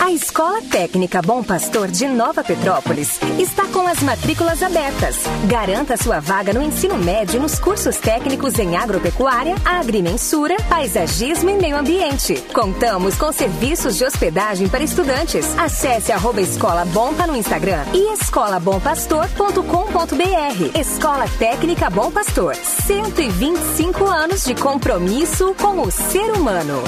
A Escola Técnica Bom Pastor de Nova Petrópolis está com as matrículas abertas. Garanta sua vaga no ensino médio nos cursos técnicos em agropecuária, agrimensura, paisagismo e meio ambiente. Contamos com serviços de hospedagem para estudantes. Acesse arroba Escola Bompa no Instagram e escolabompastor.com.br. Escola Técnica Bom Pastor. 125 anos de compromisso com o ser humano.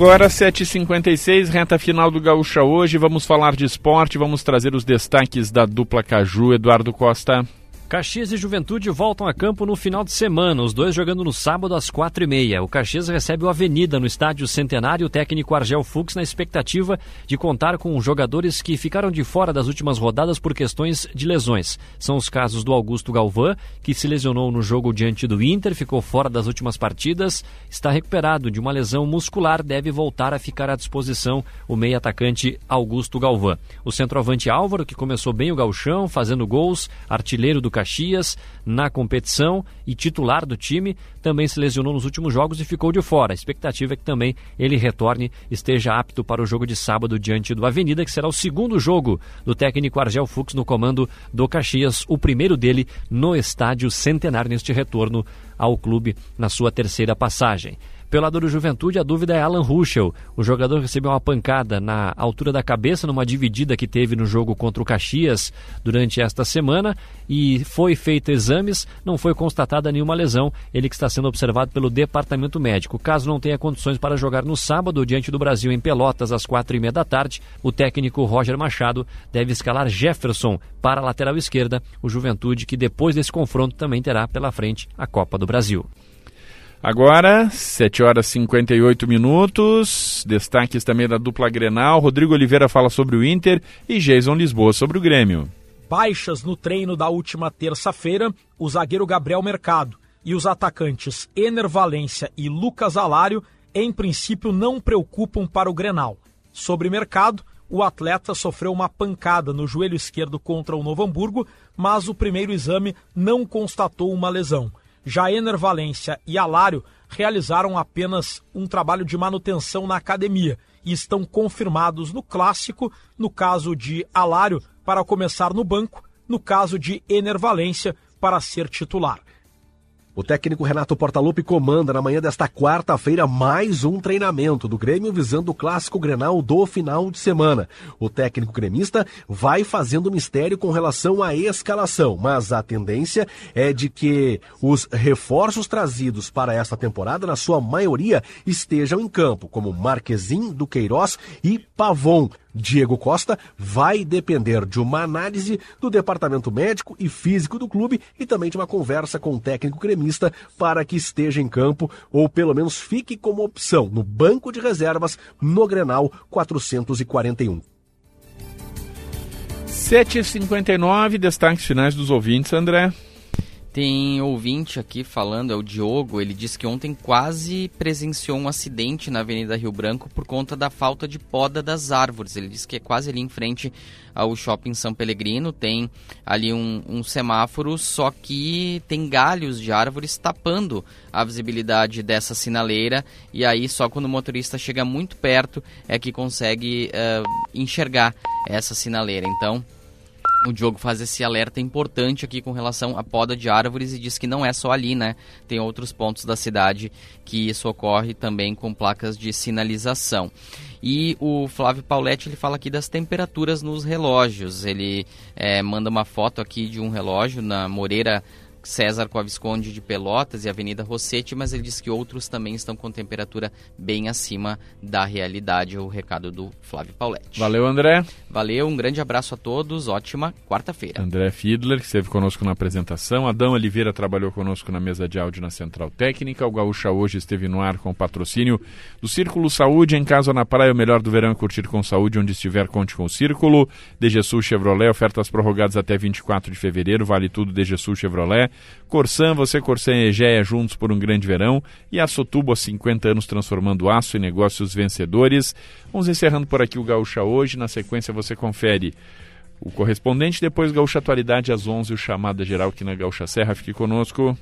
Agora 7h56, reta final do Gaúcha hoje. Vamos falar de esporte, vamos trazer os destaques da dupla Caju. Eduardo Costa. Caxias e Juventude voltam a campo no final de semana, os dois jogando no sábado às quatro e meia. O Caxias recebe o Avenida no estádio Centenário, o técnico Argel Fux na expectativa de contar com jogadores que ficaram de fora das últimas rodadas por questões de lesões. São os casos do Augusto Galvão, que se lesionou no jogo diante do Inter, ficou fora das últimas partidas, está recuperado de uma lesão muscular, deve voltar a ficar à disposição o meio atacante Augusto Galvão. O centroavante Álvaro, que começou bem o gauchão, fazendo gols, artilheiro do Caxias na competição e titular do time, também se lesionou nos últimos jogos e ficou de fora. A expectativa é que também ele retorne, esteja apto para o jogo de sábado diante do Avenida, que será o segundo jogo do técnico Argel Fux no comando do Caxias, o primeiro dele no estádio Centenário neste retorno ao clube na sua terceira passagem. Pelo lado do Juventude, a dúvida é Alan Ruschel. O jogador recebeu uma pancada na altura da cabeça numa dividida que teve no jogo contra o Caxias durante esta semana e foi feito exames, não foi constatada nenhuma lesão. Ele que está sendo observado pelo departamento médico. Caso não tenha condições para jogar no sábado diante do Brasil em Pelotas às quatro e meia da tarde, o técnico Roger Machado deve escalar Jefferson para a lateral esquerda. O Juventude que depois desse confronto também terá pela frente a Copa do Brasil. Agora, 7 horas e 58 minutos. Destaques também da dupla Grenal. Rodrigo Oliveira fala sobre o Inter e Jason Lisboa sobre o Grêmio. Baixas no treino da última terça-feira, o zagueiro Gabriel Mercado e os atacantes Ener Valência e Lucas Alário, em princípio, não preocupam para o Grenal. Sobre Mercado, o atleta sofreu uma pancada no joelho esquerdo contra o Novo Hamburgo, mas o primeiro exame não constatou uma lesão. Já Ener Valência e Alário realizaram apenas um trabalho de manutenção na academia e estão confirmados no clássico, no caso de Alário, para começar no banco, no caso de Ener Valência, para ser titular. O técnico Renato Portaluppi comanda na manhã desta quarta-feira mais um treinamento do Grêmio visando o clássico Grenal do final de semana. O técnico gremista vai fazendo mistério com relação à escalação, mas a tendência é de que os reforços trazidos para esta temporada, na sua maioria, estejam em campo, como Marquezin, Duqueiroz e Pavon. Diego Costa vai depender de uma análise do departamento médico e físico do clube e também de uma conversa com o técnico gremista para que esteja em campo ou pelo menos fique como opção no banco de reservas no Grenal 441. 7h59, destaques finais dos ouvintes, André. Tem ouvinte aqui falando, é o Diogo, ele disse que ontem quase presenciou um acidente na Avenida Rio Branco por conta da falta de poda das árvores. Ele disse que é quase ali em frente ao shopping São Pelegrino, tem ali um, um semáforo, só que tem galhos de árvores tapando a visibilidade dessa sinaleira e aí só quando o motorista chega muito perto é que consegue uh, enxergar essa sinaleira. Então, o Diogo faz esse alerta importante aqui com relação à poda de árvores e diz que não é só ali, né? Tem outros pontos da cidade que isso ocorre também com placas de sinalização. E o Flávio Pauletti ele fala aqui das temperaturas nos relógios. Ele é, manda uma foto aqui de um relógio na Moreira César com a Visconde de Pelotas e Avenida Rossetti, mas ele diz que outros também estão com temperatura bem acima da realidade. O recado do Flávio Pauletti. Valeu, André. Valeu, um grande abraço a todos, ótima quarta-feira. André Fiedler, que esteve conosco na apresentação. Adão Oliveira trabalhou conosco na mesa de áudio na Central Técnica. O Gaúcha hoje esteve no ar com o patrocínio do Círculo Saúde. Em casa ou na praia, o melhor do verão é curtir com saúde. Onde estiver, conte com o Círculo. DG Sul Chevrolet, ofertas prorrogadas até 24 de fevereiro. Vale tudo DG Sul Chevrolet. Corsan, você Corsan e Egea juntos por um grande verão. E a Sotubo há 50 anos transformando aço em negócios vencedores. Vamos encerrando por aqui o Gaúcha hoje. Na sequência você confere o correspondente, depois Gaúcha Atualidade às 11, o chamada geral aqui na Gaúcha Serra. Fique conosco.